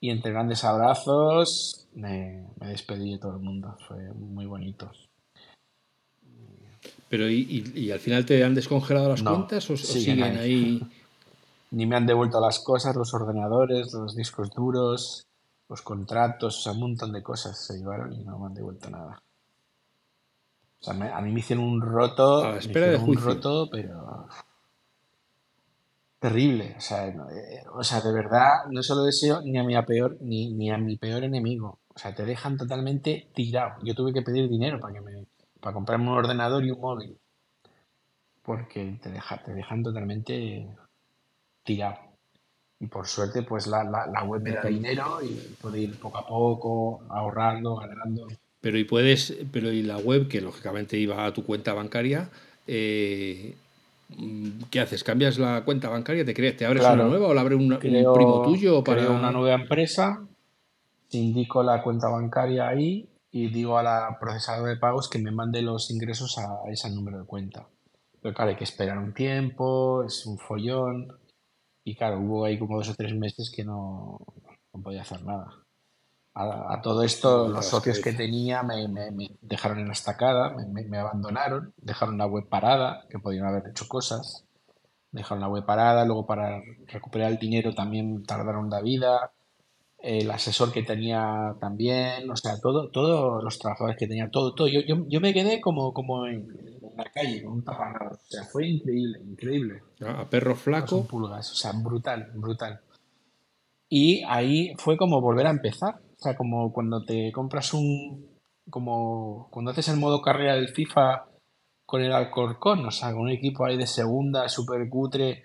y entre grandes abrazos me, despedí de todo el mundo. Fue muy bonito. Pero ¿y, al final te han descongelado las cuentas o, siguen, ahí? Ni me han devuelto las cosas, los ordenadores, los discos duros, los contratos, o sea, un montón de cosas se llevaron y no me han devuelto nada. O sea, a mí me hicieron un roto, a espera de un roto, pero terrible. O sea, eh, o sea, de verdad, no se lo deseo ni a mi peor, ni, ni a mi peor enemigo. O sea, te dejan totalmente tirado. Yo tuve que pedir dinero para que me, para comprarme un ordenador y un móvil. Porque te, deja, te dejan totalmente tirado. Y por suerte, pues la, la, web me da dinero y puedo ir poco a poco, ahorrando, ganando. Pero y puedes, pero y la web, que lógicamente iba a tu cuenta bancaria, eh, ¿Qué haces? ¿Cambias la cuenta bancaria? ¿Te, crees, te abres una nueva o la abre un primo tuyo? Para... Creo una nueva empresa, indico la cuenta bancaria ahí y digo a la procesadora de pagos que me mande los ingresos a, ese número de cuenta. Pero claro, hay que esperar un tiempo, es un follón. Y claro, hubo ahí como dos o tres meses que no, no podía hacer nada. A, todo esto, los socios que tenía me, dejaron en la estacada, me, abandonaron, dejaron la web parada, que podían haber hecho cosas, dejaron la web parada, luego para recuperar el dinero también tardaron la vida, el asesor que tenía también, o sea, todo, todos los trabajadores que tenía, todo, todo. Yo, yo, me quedé como, como en, la calle, con un taparrado. O sea, fue increíble, increíble. Ah, a perro flaco. pulgas, o sea, brutal, brutal. Y ahí fue como volver a empezar. O sea, como cuando te compras un. Como cuando haces el modo carrera del FIFA con el Alcorcón, o sea, con un equipo ahí de segunda, súper cutre,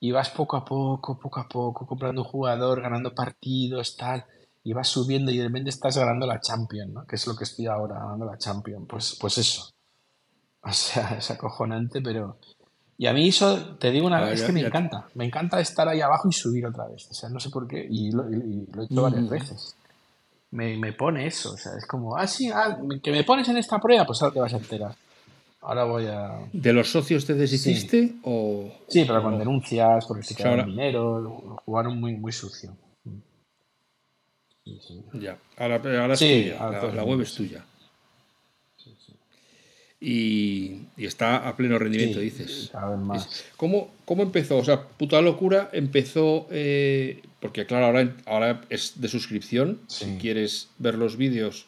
y vas poco a poco, poco a poco, comprando un jugador, ganando partidos, tal, y vas subiendo y de repente estás ganando la Champions, ¿no? Que es lo que estoy ahora, ganando la Champions. Pues, pues eso. O sea, es acojonante, pero. Y a mí eso, te digo una vez, es que me encanta. Me encanta estar ahí abajo y subir otra vez. O sea, no sé por qué. Y lo, he hecho varias mm. veces me, me, pone eso. O sea, es como, ah, sí, ah, que me pones en esta prueba, pues ahora te vas a enterar. Ahora voy a. ¿De los socios te deshiciste? Sí, o... sí pero con denuncias, porque se quedaron dinero, jugaron muy, muy sucio. Ya, ahora, ahora sí, la, web es tuya. Y, y, está a pleno rendimiento, dices. Cada vez más. ¿Cómo, ¿Cómo, empezó? O sea, puta locura empezó eh, porque claro, ahora, ahora es de suscripción. Si quieres ver los vídeos,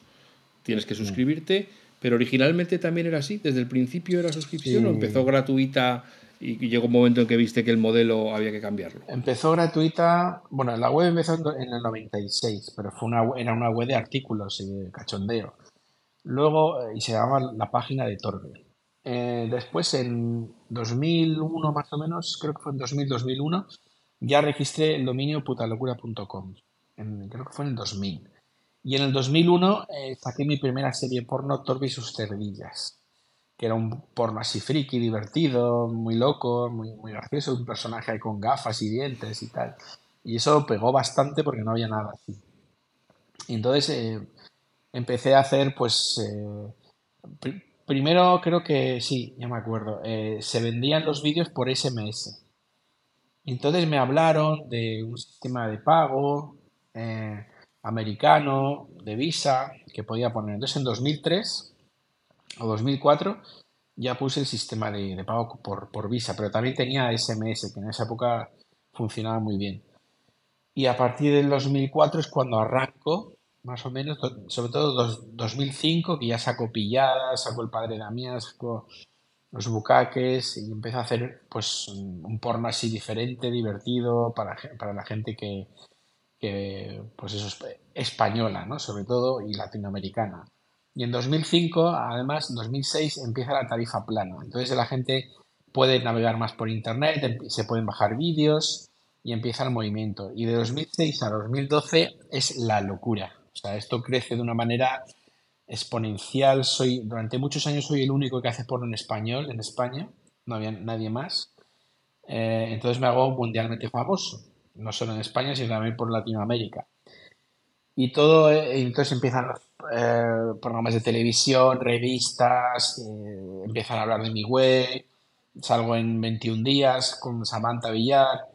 tienes que suscribirte. Pero originalmente también era así. Desde el principio era suscripción o empezó gratuita y llegó un momento en que viste que el modelo había que cambiarlo. Empezó gratuita. Bueno, la web empezó en el 96, pero fue una, era una web de artículos y de cachondeo. Luego, eh, y se llamaba la página de Torbe. Eh, después, en 2001 más o menos, creo que fue en 2000-2001, ya registré el dominio putalocura.com. Creo que fue en el 2000. Y en el 2001 eh, saqué mi primera serie porno, Torbi y sus cerdillas. Que era un porno así friki, divertido, muy loco, muy, muy gracioso. Un personaje con gafas y dientes y tal. Y eso pegó bastante porque no había nada así. Entonces eh, empecé a hacer, pues. Eh, primero creo que sí, ya me acuerdo. se vendían los vídeos por SMS. Entonces me hablaron de un sistema de pago eh, americano, de Visa, que podía poner. Entonces en 2003 o 2004 ya puse el sistema de, pago por, por, Visa, pero también tenía SMS, que en esa época funcionaba muy bien. Y a partir del 2004 es cuando arranco, más o menos, sobre todo 2005, que ya saco pilladas, saco el padre Damián, saco los bucaques y empiezo a hacer pues un porno así diferente, divertido para, para la gente que, que pues eso es española, ¿no? Sobre todo y latinoamericana. Y en 2005, además, en 2006 empieza la tarifa plana. Entonces la gente puede navegar más por internet, em, se pueden bajar vídeos y empieza el movimiento. Y de 2006 a 2012 es la locura. O sea, esto crece de una manera exponencial. Soy, durante muchos años soy el único que hace porno en español en España, no había nadie más. Eh, entonces me hago mundialmente famoso, no solo en España, sino también por Latinoamérica. Y todo, eh, entonces empiezan eh, programas de televisión, revistas, empiezan a hablar de mi web, salgo en 21 días con Samantha Villar,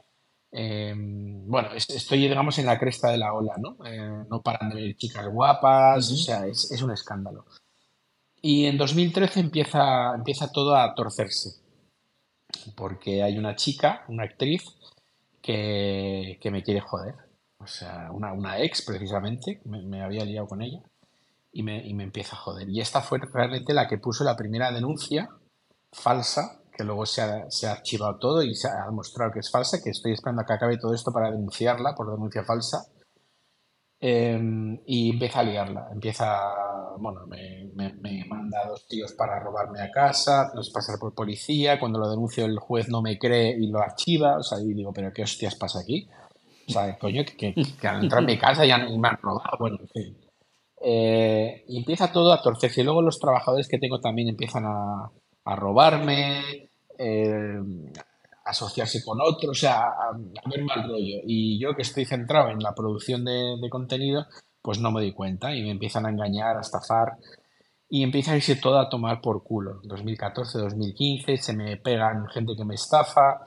Em, bueno, estoy, digamos, en la cresta de la ola, ¿no? Eh, no paran de ver chicas guapas, o sea, es, un escándalo. Y en 2013 empieza, empieza todo a torcerse, porque hay una chica, una actriz, que, me quiere joder. O sea, una, una ex, precisamente, me, había liado con ella, y me, y me empieza a joder. Y esta fue realmente la que puso la primera denuncia falsa que luego se ha, archivado todo y se ha demostrado que es falsa, que estoy esperando a que acabe todo esto para denunciarla por denuncia falsa. Em, y empieza a liarla. Empieza, bueno, me, manda dos tíos para robarme a casa, nos pasar por policía. Cuando lo denuncio, el juez no me cree y lo archiva. O sea, y digo, ¿pero qué hostias pasa aquí? O sea, coño, que, que, al entrar en mi casa ya me han robado. Bueno, en fin. Eh, y empieza todo a torcerse. Y luego los trabajadores que tengo también empiezan a, a robarme, eh, asociarse con otros, o sea, a, ver mal rollo. Y yo que estoy centrado en la producción de, contenido, pues no me doy cuenta y me empiezan a engañar, a estafar y empieza a irse todo a tomar por culo. 2014, 2015, se me pegan gente que me estafa,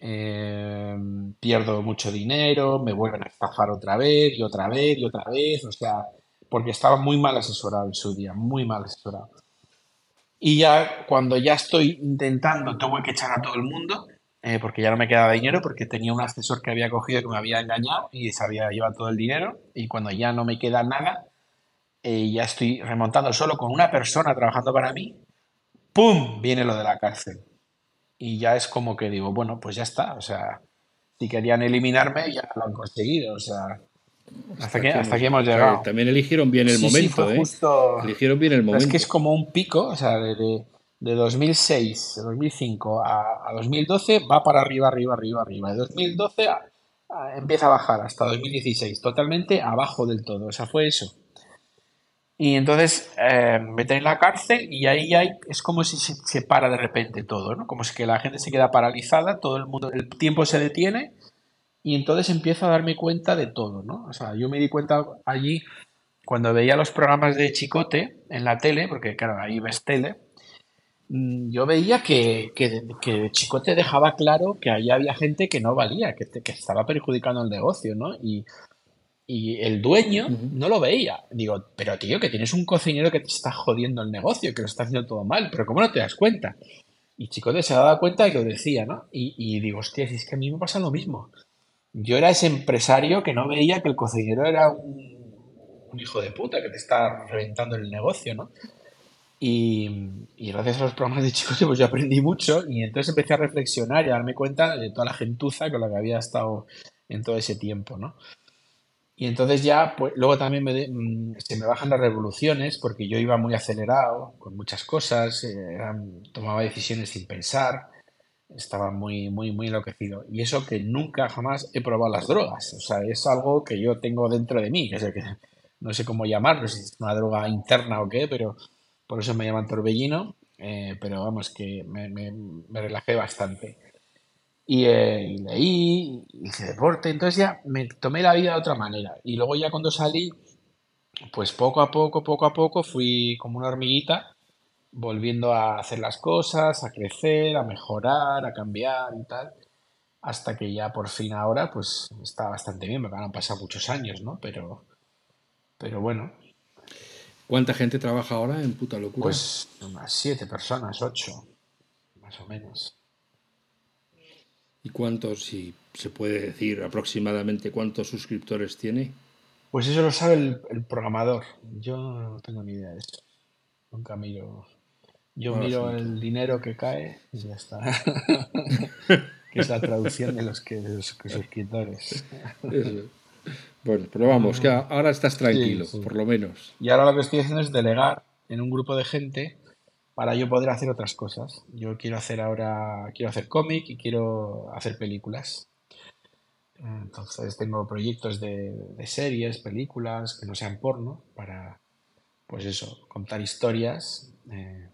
eh, pierdo mucho dinero, me vuelven a estafar otra vez y otra vez y otra vez, o sea, porque estaba muy mal asesorado en su día, muy mal asesorado. Y ya cuando ya estoy intentando, tengo que echar a todo el mundo, eh, porque ya no me quedaba dinero, porque tenía un asesor que había cogido que me había engañado y se había llevado todo el dinero. Y cuando ya no me queda nada, eh, ya estoy remontando solo con una persona trabajando para mí, ¡pum! Viene lo de la cárcel. Y ya es como que digo, bueno, pues ya está. O sea, si querían eliminarme, ya lo han conseguido. O sea, hasta, aquí, hemos llegado. también eligieron bien el momento, ¿eh? Eligieron bien el momento. Es que es como un pico, o sea, de, de 2006, 2005 a, 2012 va para arriba, arriba, arriba, arriba. De 2012 empieza a bajar hasta 2016, totalmente abajo del todo. O sea, fue eso. Y entonces eh, meten en la cárcel y ahí hay, es como si se, se, para de repente todo, ¿no? Como si que la gente se queda paralizada, todo el mundo, el tiempo se detiene y entonces empiezo a darme cuenta de todo, ¿no? O sea, yo me di cuenta allí cuando veía los programas de Chicote en la tele, porque claro, ahí ves tele, mm, yo veía que, que, Chicote dejaba claro que ahí había gente que no valía, que, que estaba perjudicando el negocio, ¿no? Y, y el dueño no lo veía. Digo, pero tío, que tienes un cocinero que te está jodiendo el negocio, que lo está haciendo todo mal, pero ¿cómo no te das cuenta? Y Chicote se daba cuenta de que lo decía, ¿no? Y, y digo, hostia, si es que a mí me pasa lo mismo yo era ese empresario que no veía que el cocinero era un, hijo de puta que te está reventando el negocio, ¿no? Y, gracias a los programas de chicos, pues yo aprendí mucho y entonces empecé a reflexionar y a darme cuenta de toda la gentuza con la que había estado en todo ese tiempo, ¿no? Y entonces ya, pues luego también mm, se me bajan las revoluciones porque yo iba muy acelerado con muchas cosas, eh, tomaba decisiones sin pensar, estaba muy, muy, muy enloquecido. Y eso que nunca jamás he probado las drogas. O sea, es algo que yo tengo dentro de mí, que, no sé cómo llamarlo, si es una droga interna o qué, pero por eso me llaman torbellino. Eh, pero vamos, que me, me, relajé bastante. Y, eh, y, leí, hice deporte, entonces ya me tomé la vida de otra manera. Y luego ya cuando salí, pues poco a poco, poco a poco, fui como una hormiguita volviendo a hacer las cosas, a crecer, a mejorar, a cambiar y tal, hasta que ya por fin ahora pues está bastante bien, me van a pasar muchos años, ¿no? Pero, pero bueno. ¿Cuánta gente trabaja ahora en Puta Locura? Pues unas siete personas, ocho, más o menos. ¿Y cuántos, si se puede decir aproximadamente cuántos suscriptores tiene? Pues eso lo sabe el, el programador. Yo no tengo ni idea de eso. Nunca miro Yo miro el dinero que cae y ya está. que es la traducción de los, que, los, suscriptores. Bueno, pero vamos, que ahora estás tranquilo, por lo menos. Y ahora lo que estoy haciendo es delegar en un grupo de gente para yo poder hacer otras cosas. Yo quiero hacer ahora, quiero hacer cómic y quiero hacer películas. Entonces tengo proyectos de, series, películas que no sean porno para, pues eso, contar historias eh,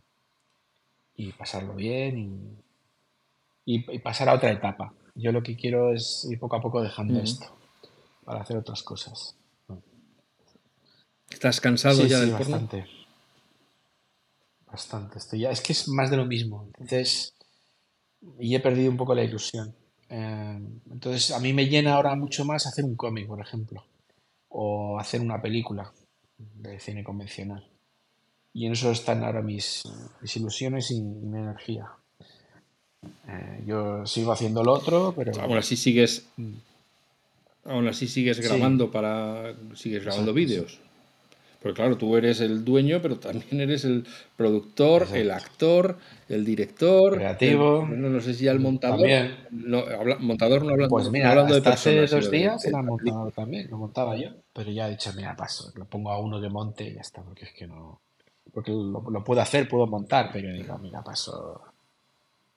y pasarlo bien y, pasar a otra etapa. Yo lo que quiero es ir poco a poco dejando esto para hacer otras cosas. ¿Estás cansado ya del porno? Bastante. Bastante. Estoy ya, es que es más de lo mismo. Entonces, y he perdido un poco la ilusión. Eh, entonces, a mí me llena ahora mucho más hacer un cómic, por ejemplo, o hacer una película de cine convencional. Y en eso están ahora mis, mis ilusiones y, mi energía. Eh, yo sigo haciendo lo otro, pero... Aún así sigues... Mm. Aún así sigues grabando para... Sigues grabando vídeos. Porque claro, tú eres el dueño, pero también eres el productor, el actor, el director. Creativo. no, sé si ya el montador. No, montador no hablando, pues mira, hablando de personas. Hace dos días era montador también, lo montaba yo. Pero ya he dicho, mira, paso, lo pongo a uno que monte y ya está, porque es que no. Porque lo, lo puedo hacer, puedo montar, pero digo, mira, paso.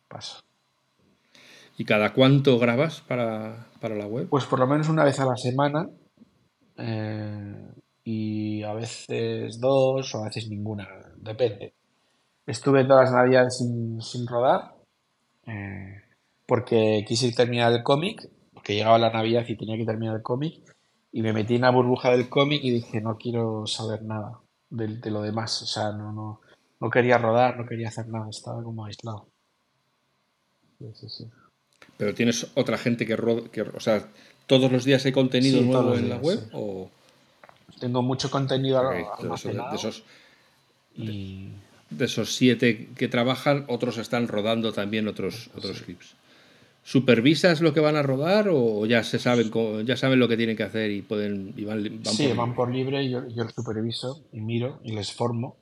Paso. ¿Y cada cuánto grabas para, para la web? Pues por lo menos una vez a la semana. Eh, y a veces dos o a veces ninguna, depende. Estuve todas las navidades sin, sin rodar eh, porque quise terminar el cómic, porque llegaba la Navidad y tenía que terminar el cómic, y me metí en la burbuja del cómic y dije, no quiero saber nada de, de, lo demás, o sea, no, no, no quería rodar, no quería hacer nada, estaba como aislado. Sí, sí, Pero tienes otra gente que roda, que, o sea, todos los días hay contenido nuevo en la web o tengo mucho contenido almacenado. De esos, de esos siete que trabajan, otros están rodando también otros, otros clips. ¿Supervisas lo que van a rodar o ya se saben ya saben lo que tienen que hacer y pueden van, sí, van por libre, yo, yo superviso y miro y les formo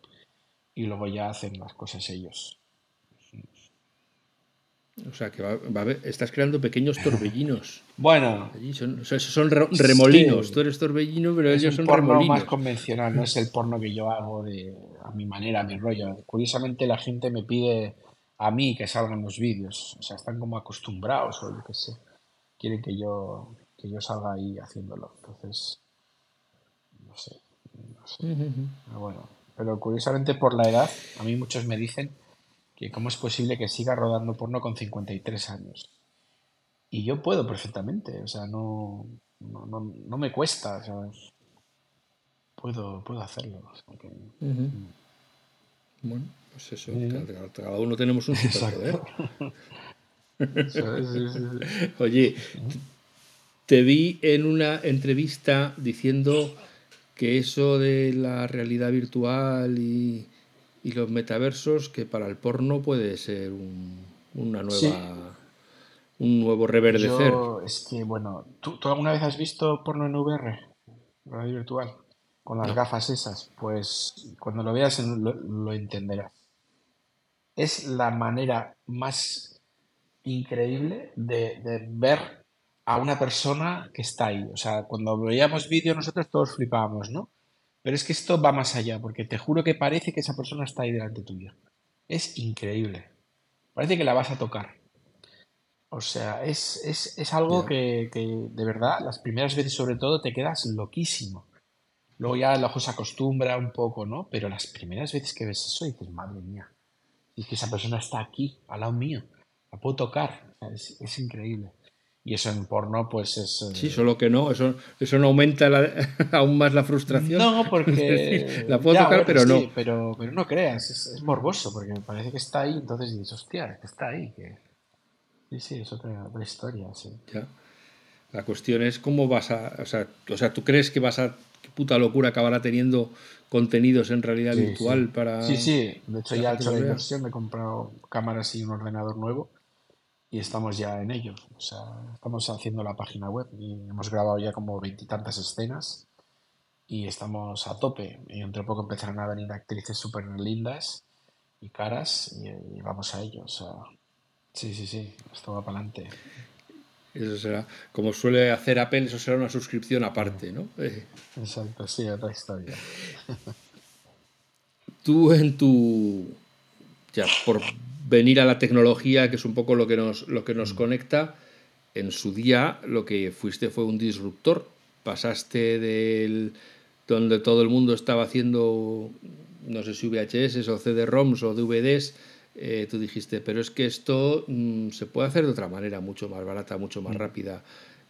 y luego ya hacen las cosas ellos. O sea, que va, estás creando pequeños torbellinos. Bueno. son, son remolinos. Tú eres torbellino, pero ellos son remolinos. Es porno más convencional, no es el porno que yo hago de, a mi manera, a mi rollo. Curiosamente la gente me pide a mí que salgan los vídeos. O sea, están como acostumbrados o yo qué sé. Quieren que yo, que yo salga ahí haciéndolo. Entonces, no sé. No sé. Pero bueno. Pero curiosamente por la edad, a mí muchos me dicen que cómo es posible que siga rodando porno con 53 años. Y yo puedo perfectamente, o sea, no, no, me cuesta, Puedo, puedo hacerlo. Bueno, pues eso, cada, uno tenemos un superpoder. Oye, te vi en una entrevista diciendo que eso de la realidad virtual y, y los metaversos que para el porno puede ser un, una nueva un nuevo reverdecer. es que bueno, ¿tú, alguna vez has visto porno en VR? Radio virtual. Con las gafas esas. Pues cuando lo veas lo, entenderás. Es la manera más increíble de, de, ver a una persona que está ahí. O sea, cuando veíamos vídeos nosotros todos flipábamos, ¿no? Pero es que esto va más allá, porque te juro que parece que esa persona está ahí delante tuyo. Es increíble. Parece que la vas a tocar. O sea, es, es, algo que, de verdad, las primeras veces sobre todo, te quedas loquísimo. Luego ya el ojo se acostumbra un poco, ¿no? Pero las primeras veces que ves eso dices, madre mía, y que esa persona está aquí, al lado mío, la puedo tocar. es increíble. Y eso en porno, pues es. Sí, solo que no, eso, eso no aumenta aún más la frustración. No, porque. la puedo tocar, pero no. pero, pero no creas, es, morboso, porque me parece que está ahí, entonces dices, hostia, que está ahí. Que... Sí, sí, es otra, historia, sí. Ya. La cuestión es cómo vas a. O sea, o sea, ¿tú crees que vas a. ¿Qué puta locura acabará teniendo contenidos en realidad virtual para. Sí, sí, de hecho ya he hecho la inversión, me he comprado cámaras y un ordenador nuevo y estamos ya en ello. O sea, estamos haciendo la página web y hemos grabado ya como veintitantas escenas y estamos a tope. Y entre poco empezarán a venir actrices súper lindas y caras y, vamos a ello. O sea, sí, sí, sí, esto va para adelante. Eso será, como suele hacer Apple, eso será una suscripción aparte, ¿no? Eh. Exacto, sí, otra historia. Tú en tu, ya por venir a la tecnología, que es un poco lo que nos, lo que nos mm. conecta, en su día lo que fuiste fue un disruptor. Pasaste del donde todo el mundo estaba haciendo, no sé si VHS o CD-ROMs o DVDs, eh, tú dijiste, pero es que esto mm, se puede hacer de otra manera, mucho más barata, mucho más mm. rápida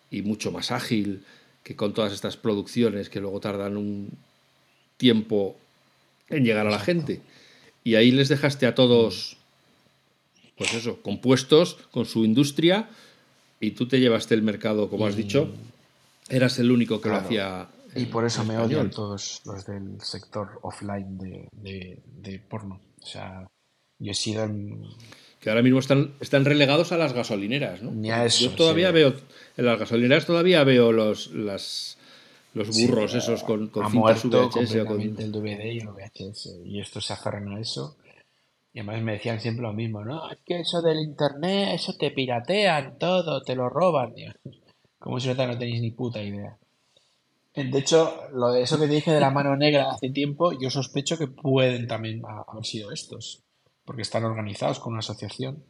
y mucho más ágil que con todas estas producciones que luego tardan un tiempo en llegar a la gente. Y ahí les dejaste a todos, pues eso, compuestos con su industria y tú te llevaste el mercado, como has dicho, eras el único que lo hacía. Y por eso me odian todos los del sector offline de, de porno. O sea, yo he sido Que ahora mismo están, están relegados a las gasolineras, ¿no? Yo todavía veo, en las gasolineras todavía veo los, las, los burros esos con, con cintas VHS o con... el DVD y el VHS. Y estos se aferran a eso. Y además me decían siempre lo mismo, ¿no? Es que eso del internet, eso te piratean todo, te lo roban. Como si no tenéis ni puta idea. De hecho, lo de eso que te dije de la mano negra hace tiempo, yo sospecho que pueden también haber sido estos porque están organizados con una asociación.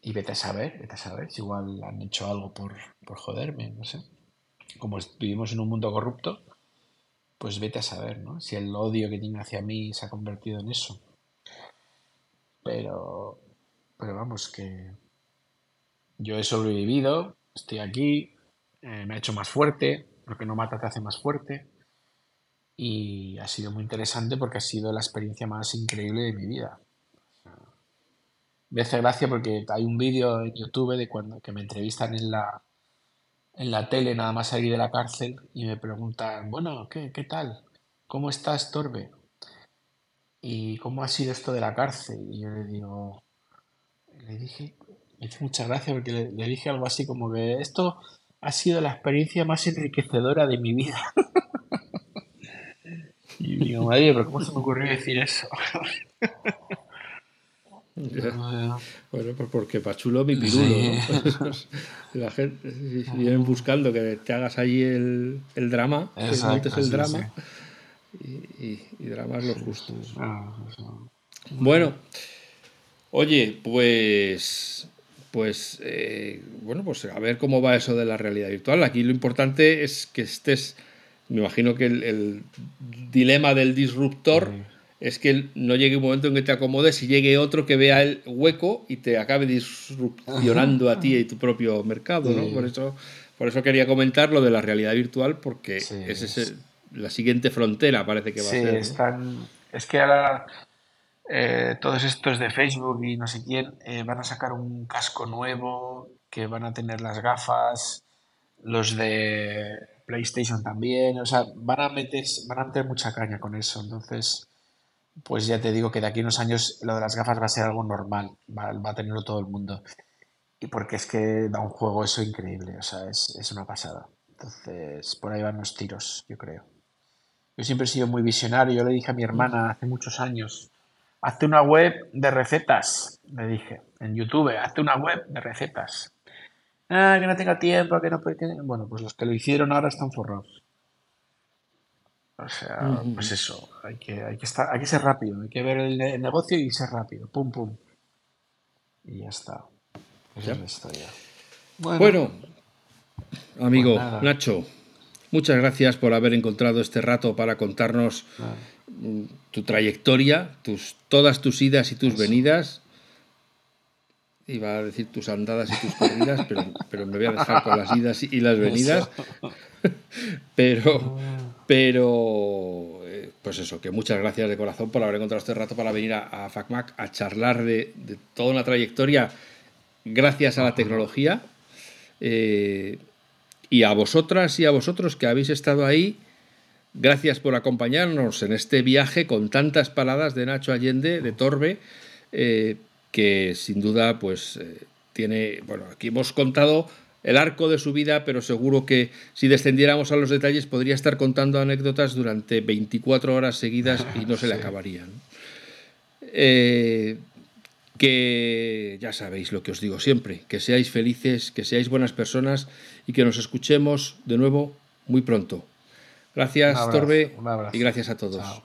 Y vete a saber, vete a saber, si igual han hecho algo por, por joderme, no sé. Como vivimos en un mundo corrupto, pues vete a saber, ¿no? Si el odio que tiene hacia mí se ha convertido en eso. Pero, pero vamos, que yo he sobrevivido, estoy aquí, eh, me ha hecho más fuerte, porque no mata te hace más fuerte. Y ha sido muy interesante porque ha sido la experiencia más increíble de mi vida me hace gracia porque hay un vídeo en YouTube de cuando que me entrevistan en la en la tele nada más salir de la cárcel y me preguntan, bueno, ¿qué, qué tal? ¿Cómo estás, Torbe? ¿Y cómo ha sido esto de la cárcel? Y yo le digo, le dije, me hizo mucha gracia porque le, dije algo así como que esto ha sido la experiencia más enriquecedora de mi vida. y digo, madre, pero ¿cómo se me ocurrió decir eso? Bueno, pues porque pachulo mi pirulo. La gente vienen buscando que te hagas ahí el, el drama, que montes el drama. Y, y, y, dramas los justos. Ah, bueno, oye, pues. Pues eh, bueno, pues a ver cómo va eso de la realidad virtual. Aquí lo importante es que estés. Me imagino que el, el dilema del disruptor es que no llegue un momento en que te acomodes y llegue otro que vea el hueco y te acabe disrupcionando a ti y tu propio mercado, ¿no? Por eso, por eso quería comentar lo de la realidad virtual, porque es la siguiente frontera, parece que va a ser. Están, es que ahora eh, todos estos de Facebook y no sé quién eh, van a sacar un casco nuevo, que van a tener las gafas, los de PlayStation también, o sea, van a meter, van a meter mucha caña con eso, entonces pues ya te digo que de aquí a unos años lo de las gafas va a ser algo normal, va, a tenerlo todo el mundo. Y porque es que da un juego eso increíble, o sea, es, una pasada. Entonces, por ahí van los tiros, yo creo. Yo siempre he sido muy visionario, yo le dije a mi hermana hace muchos años, hazte una web de recetas, le dije, en YouTube, hazte una web de recetas. Ah, que no tenga tiempo, que no puede... Bueno, pues los que lo hicieron ahora están forrados. O sea, pues eso, hay que, hay, que estar, hay que ser rápido, hay que ver el, negocio y ser rápido, pum, pum. Y ya está. Esa es la historia. Bueno, amigo pues Nacho, muchas gracias por haber encontrado este rato para contarnos tu trayectoria, tus, todas tus idas y tus venidas. Iba a decir tus andadas y tus corridas, pero, pero me voy a dejar con las idas y las venidas. pero ah. Pero, eh, pues eso, que muchas gracias de corazón por haber encontrado este rato para venir a, FacMac a charlar de, toda una trayectoria gracias a la tecnología. Eh, y a vosotras y a vosotros que habéis estado ahí, gracias por acompañarnos en este viaje con tantas paradas de Nacho Allende, de Torbe, eh, que sin duda, pues tiene, bueno, aquí hemos contado el arco de su vida, pero seguro que si descendiéramos a los detalles podría estar contando anécdotas durante 24 horas seguidas y no se le acabarían. Eh, que ya sabéis lo que os digo siempre, que seáis felices, que seáis buenas personas y que nos escuchemos de nuevo muy pronto. Gracias, Torbe, y gracias a todos.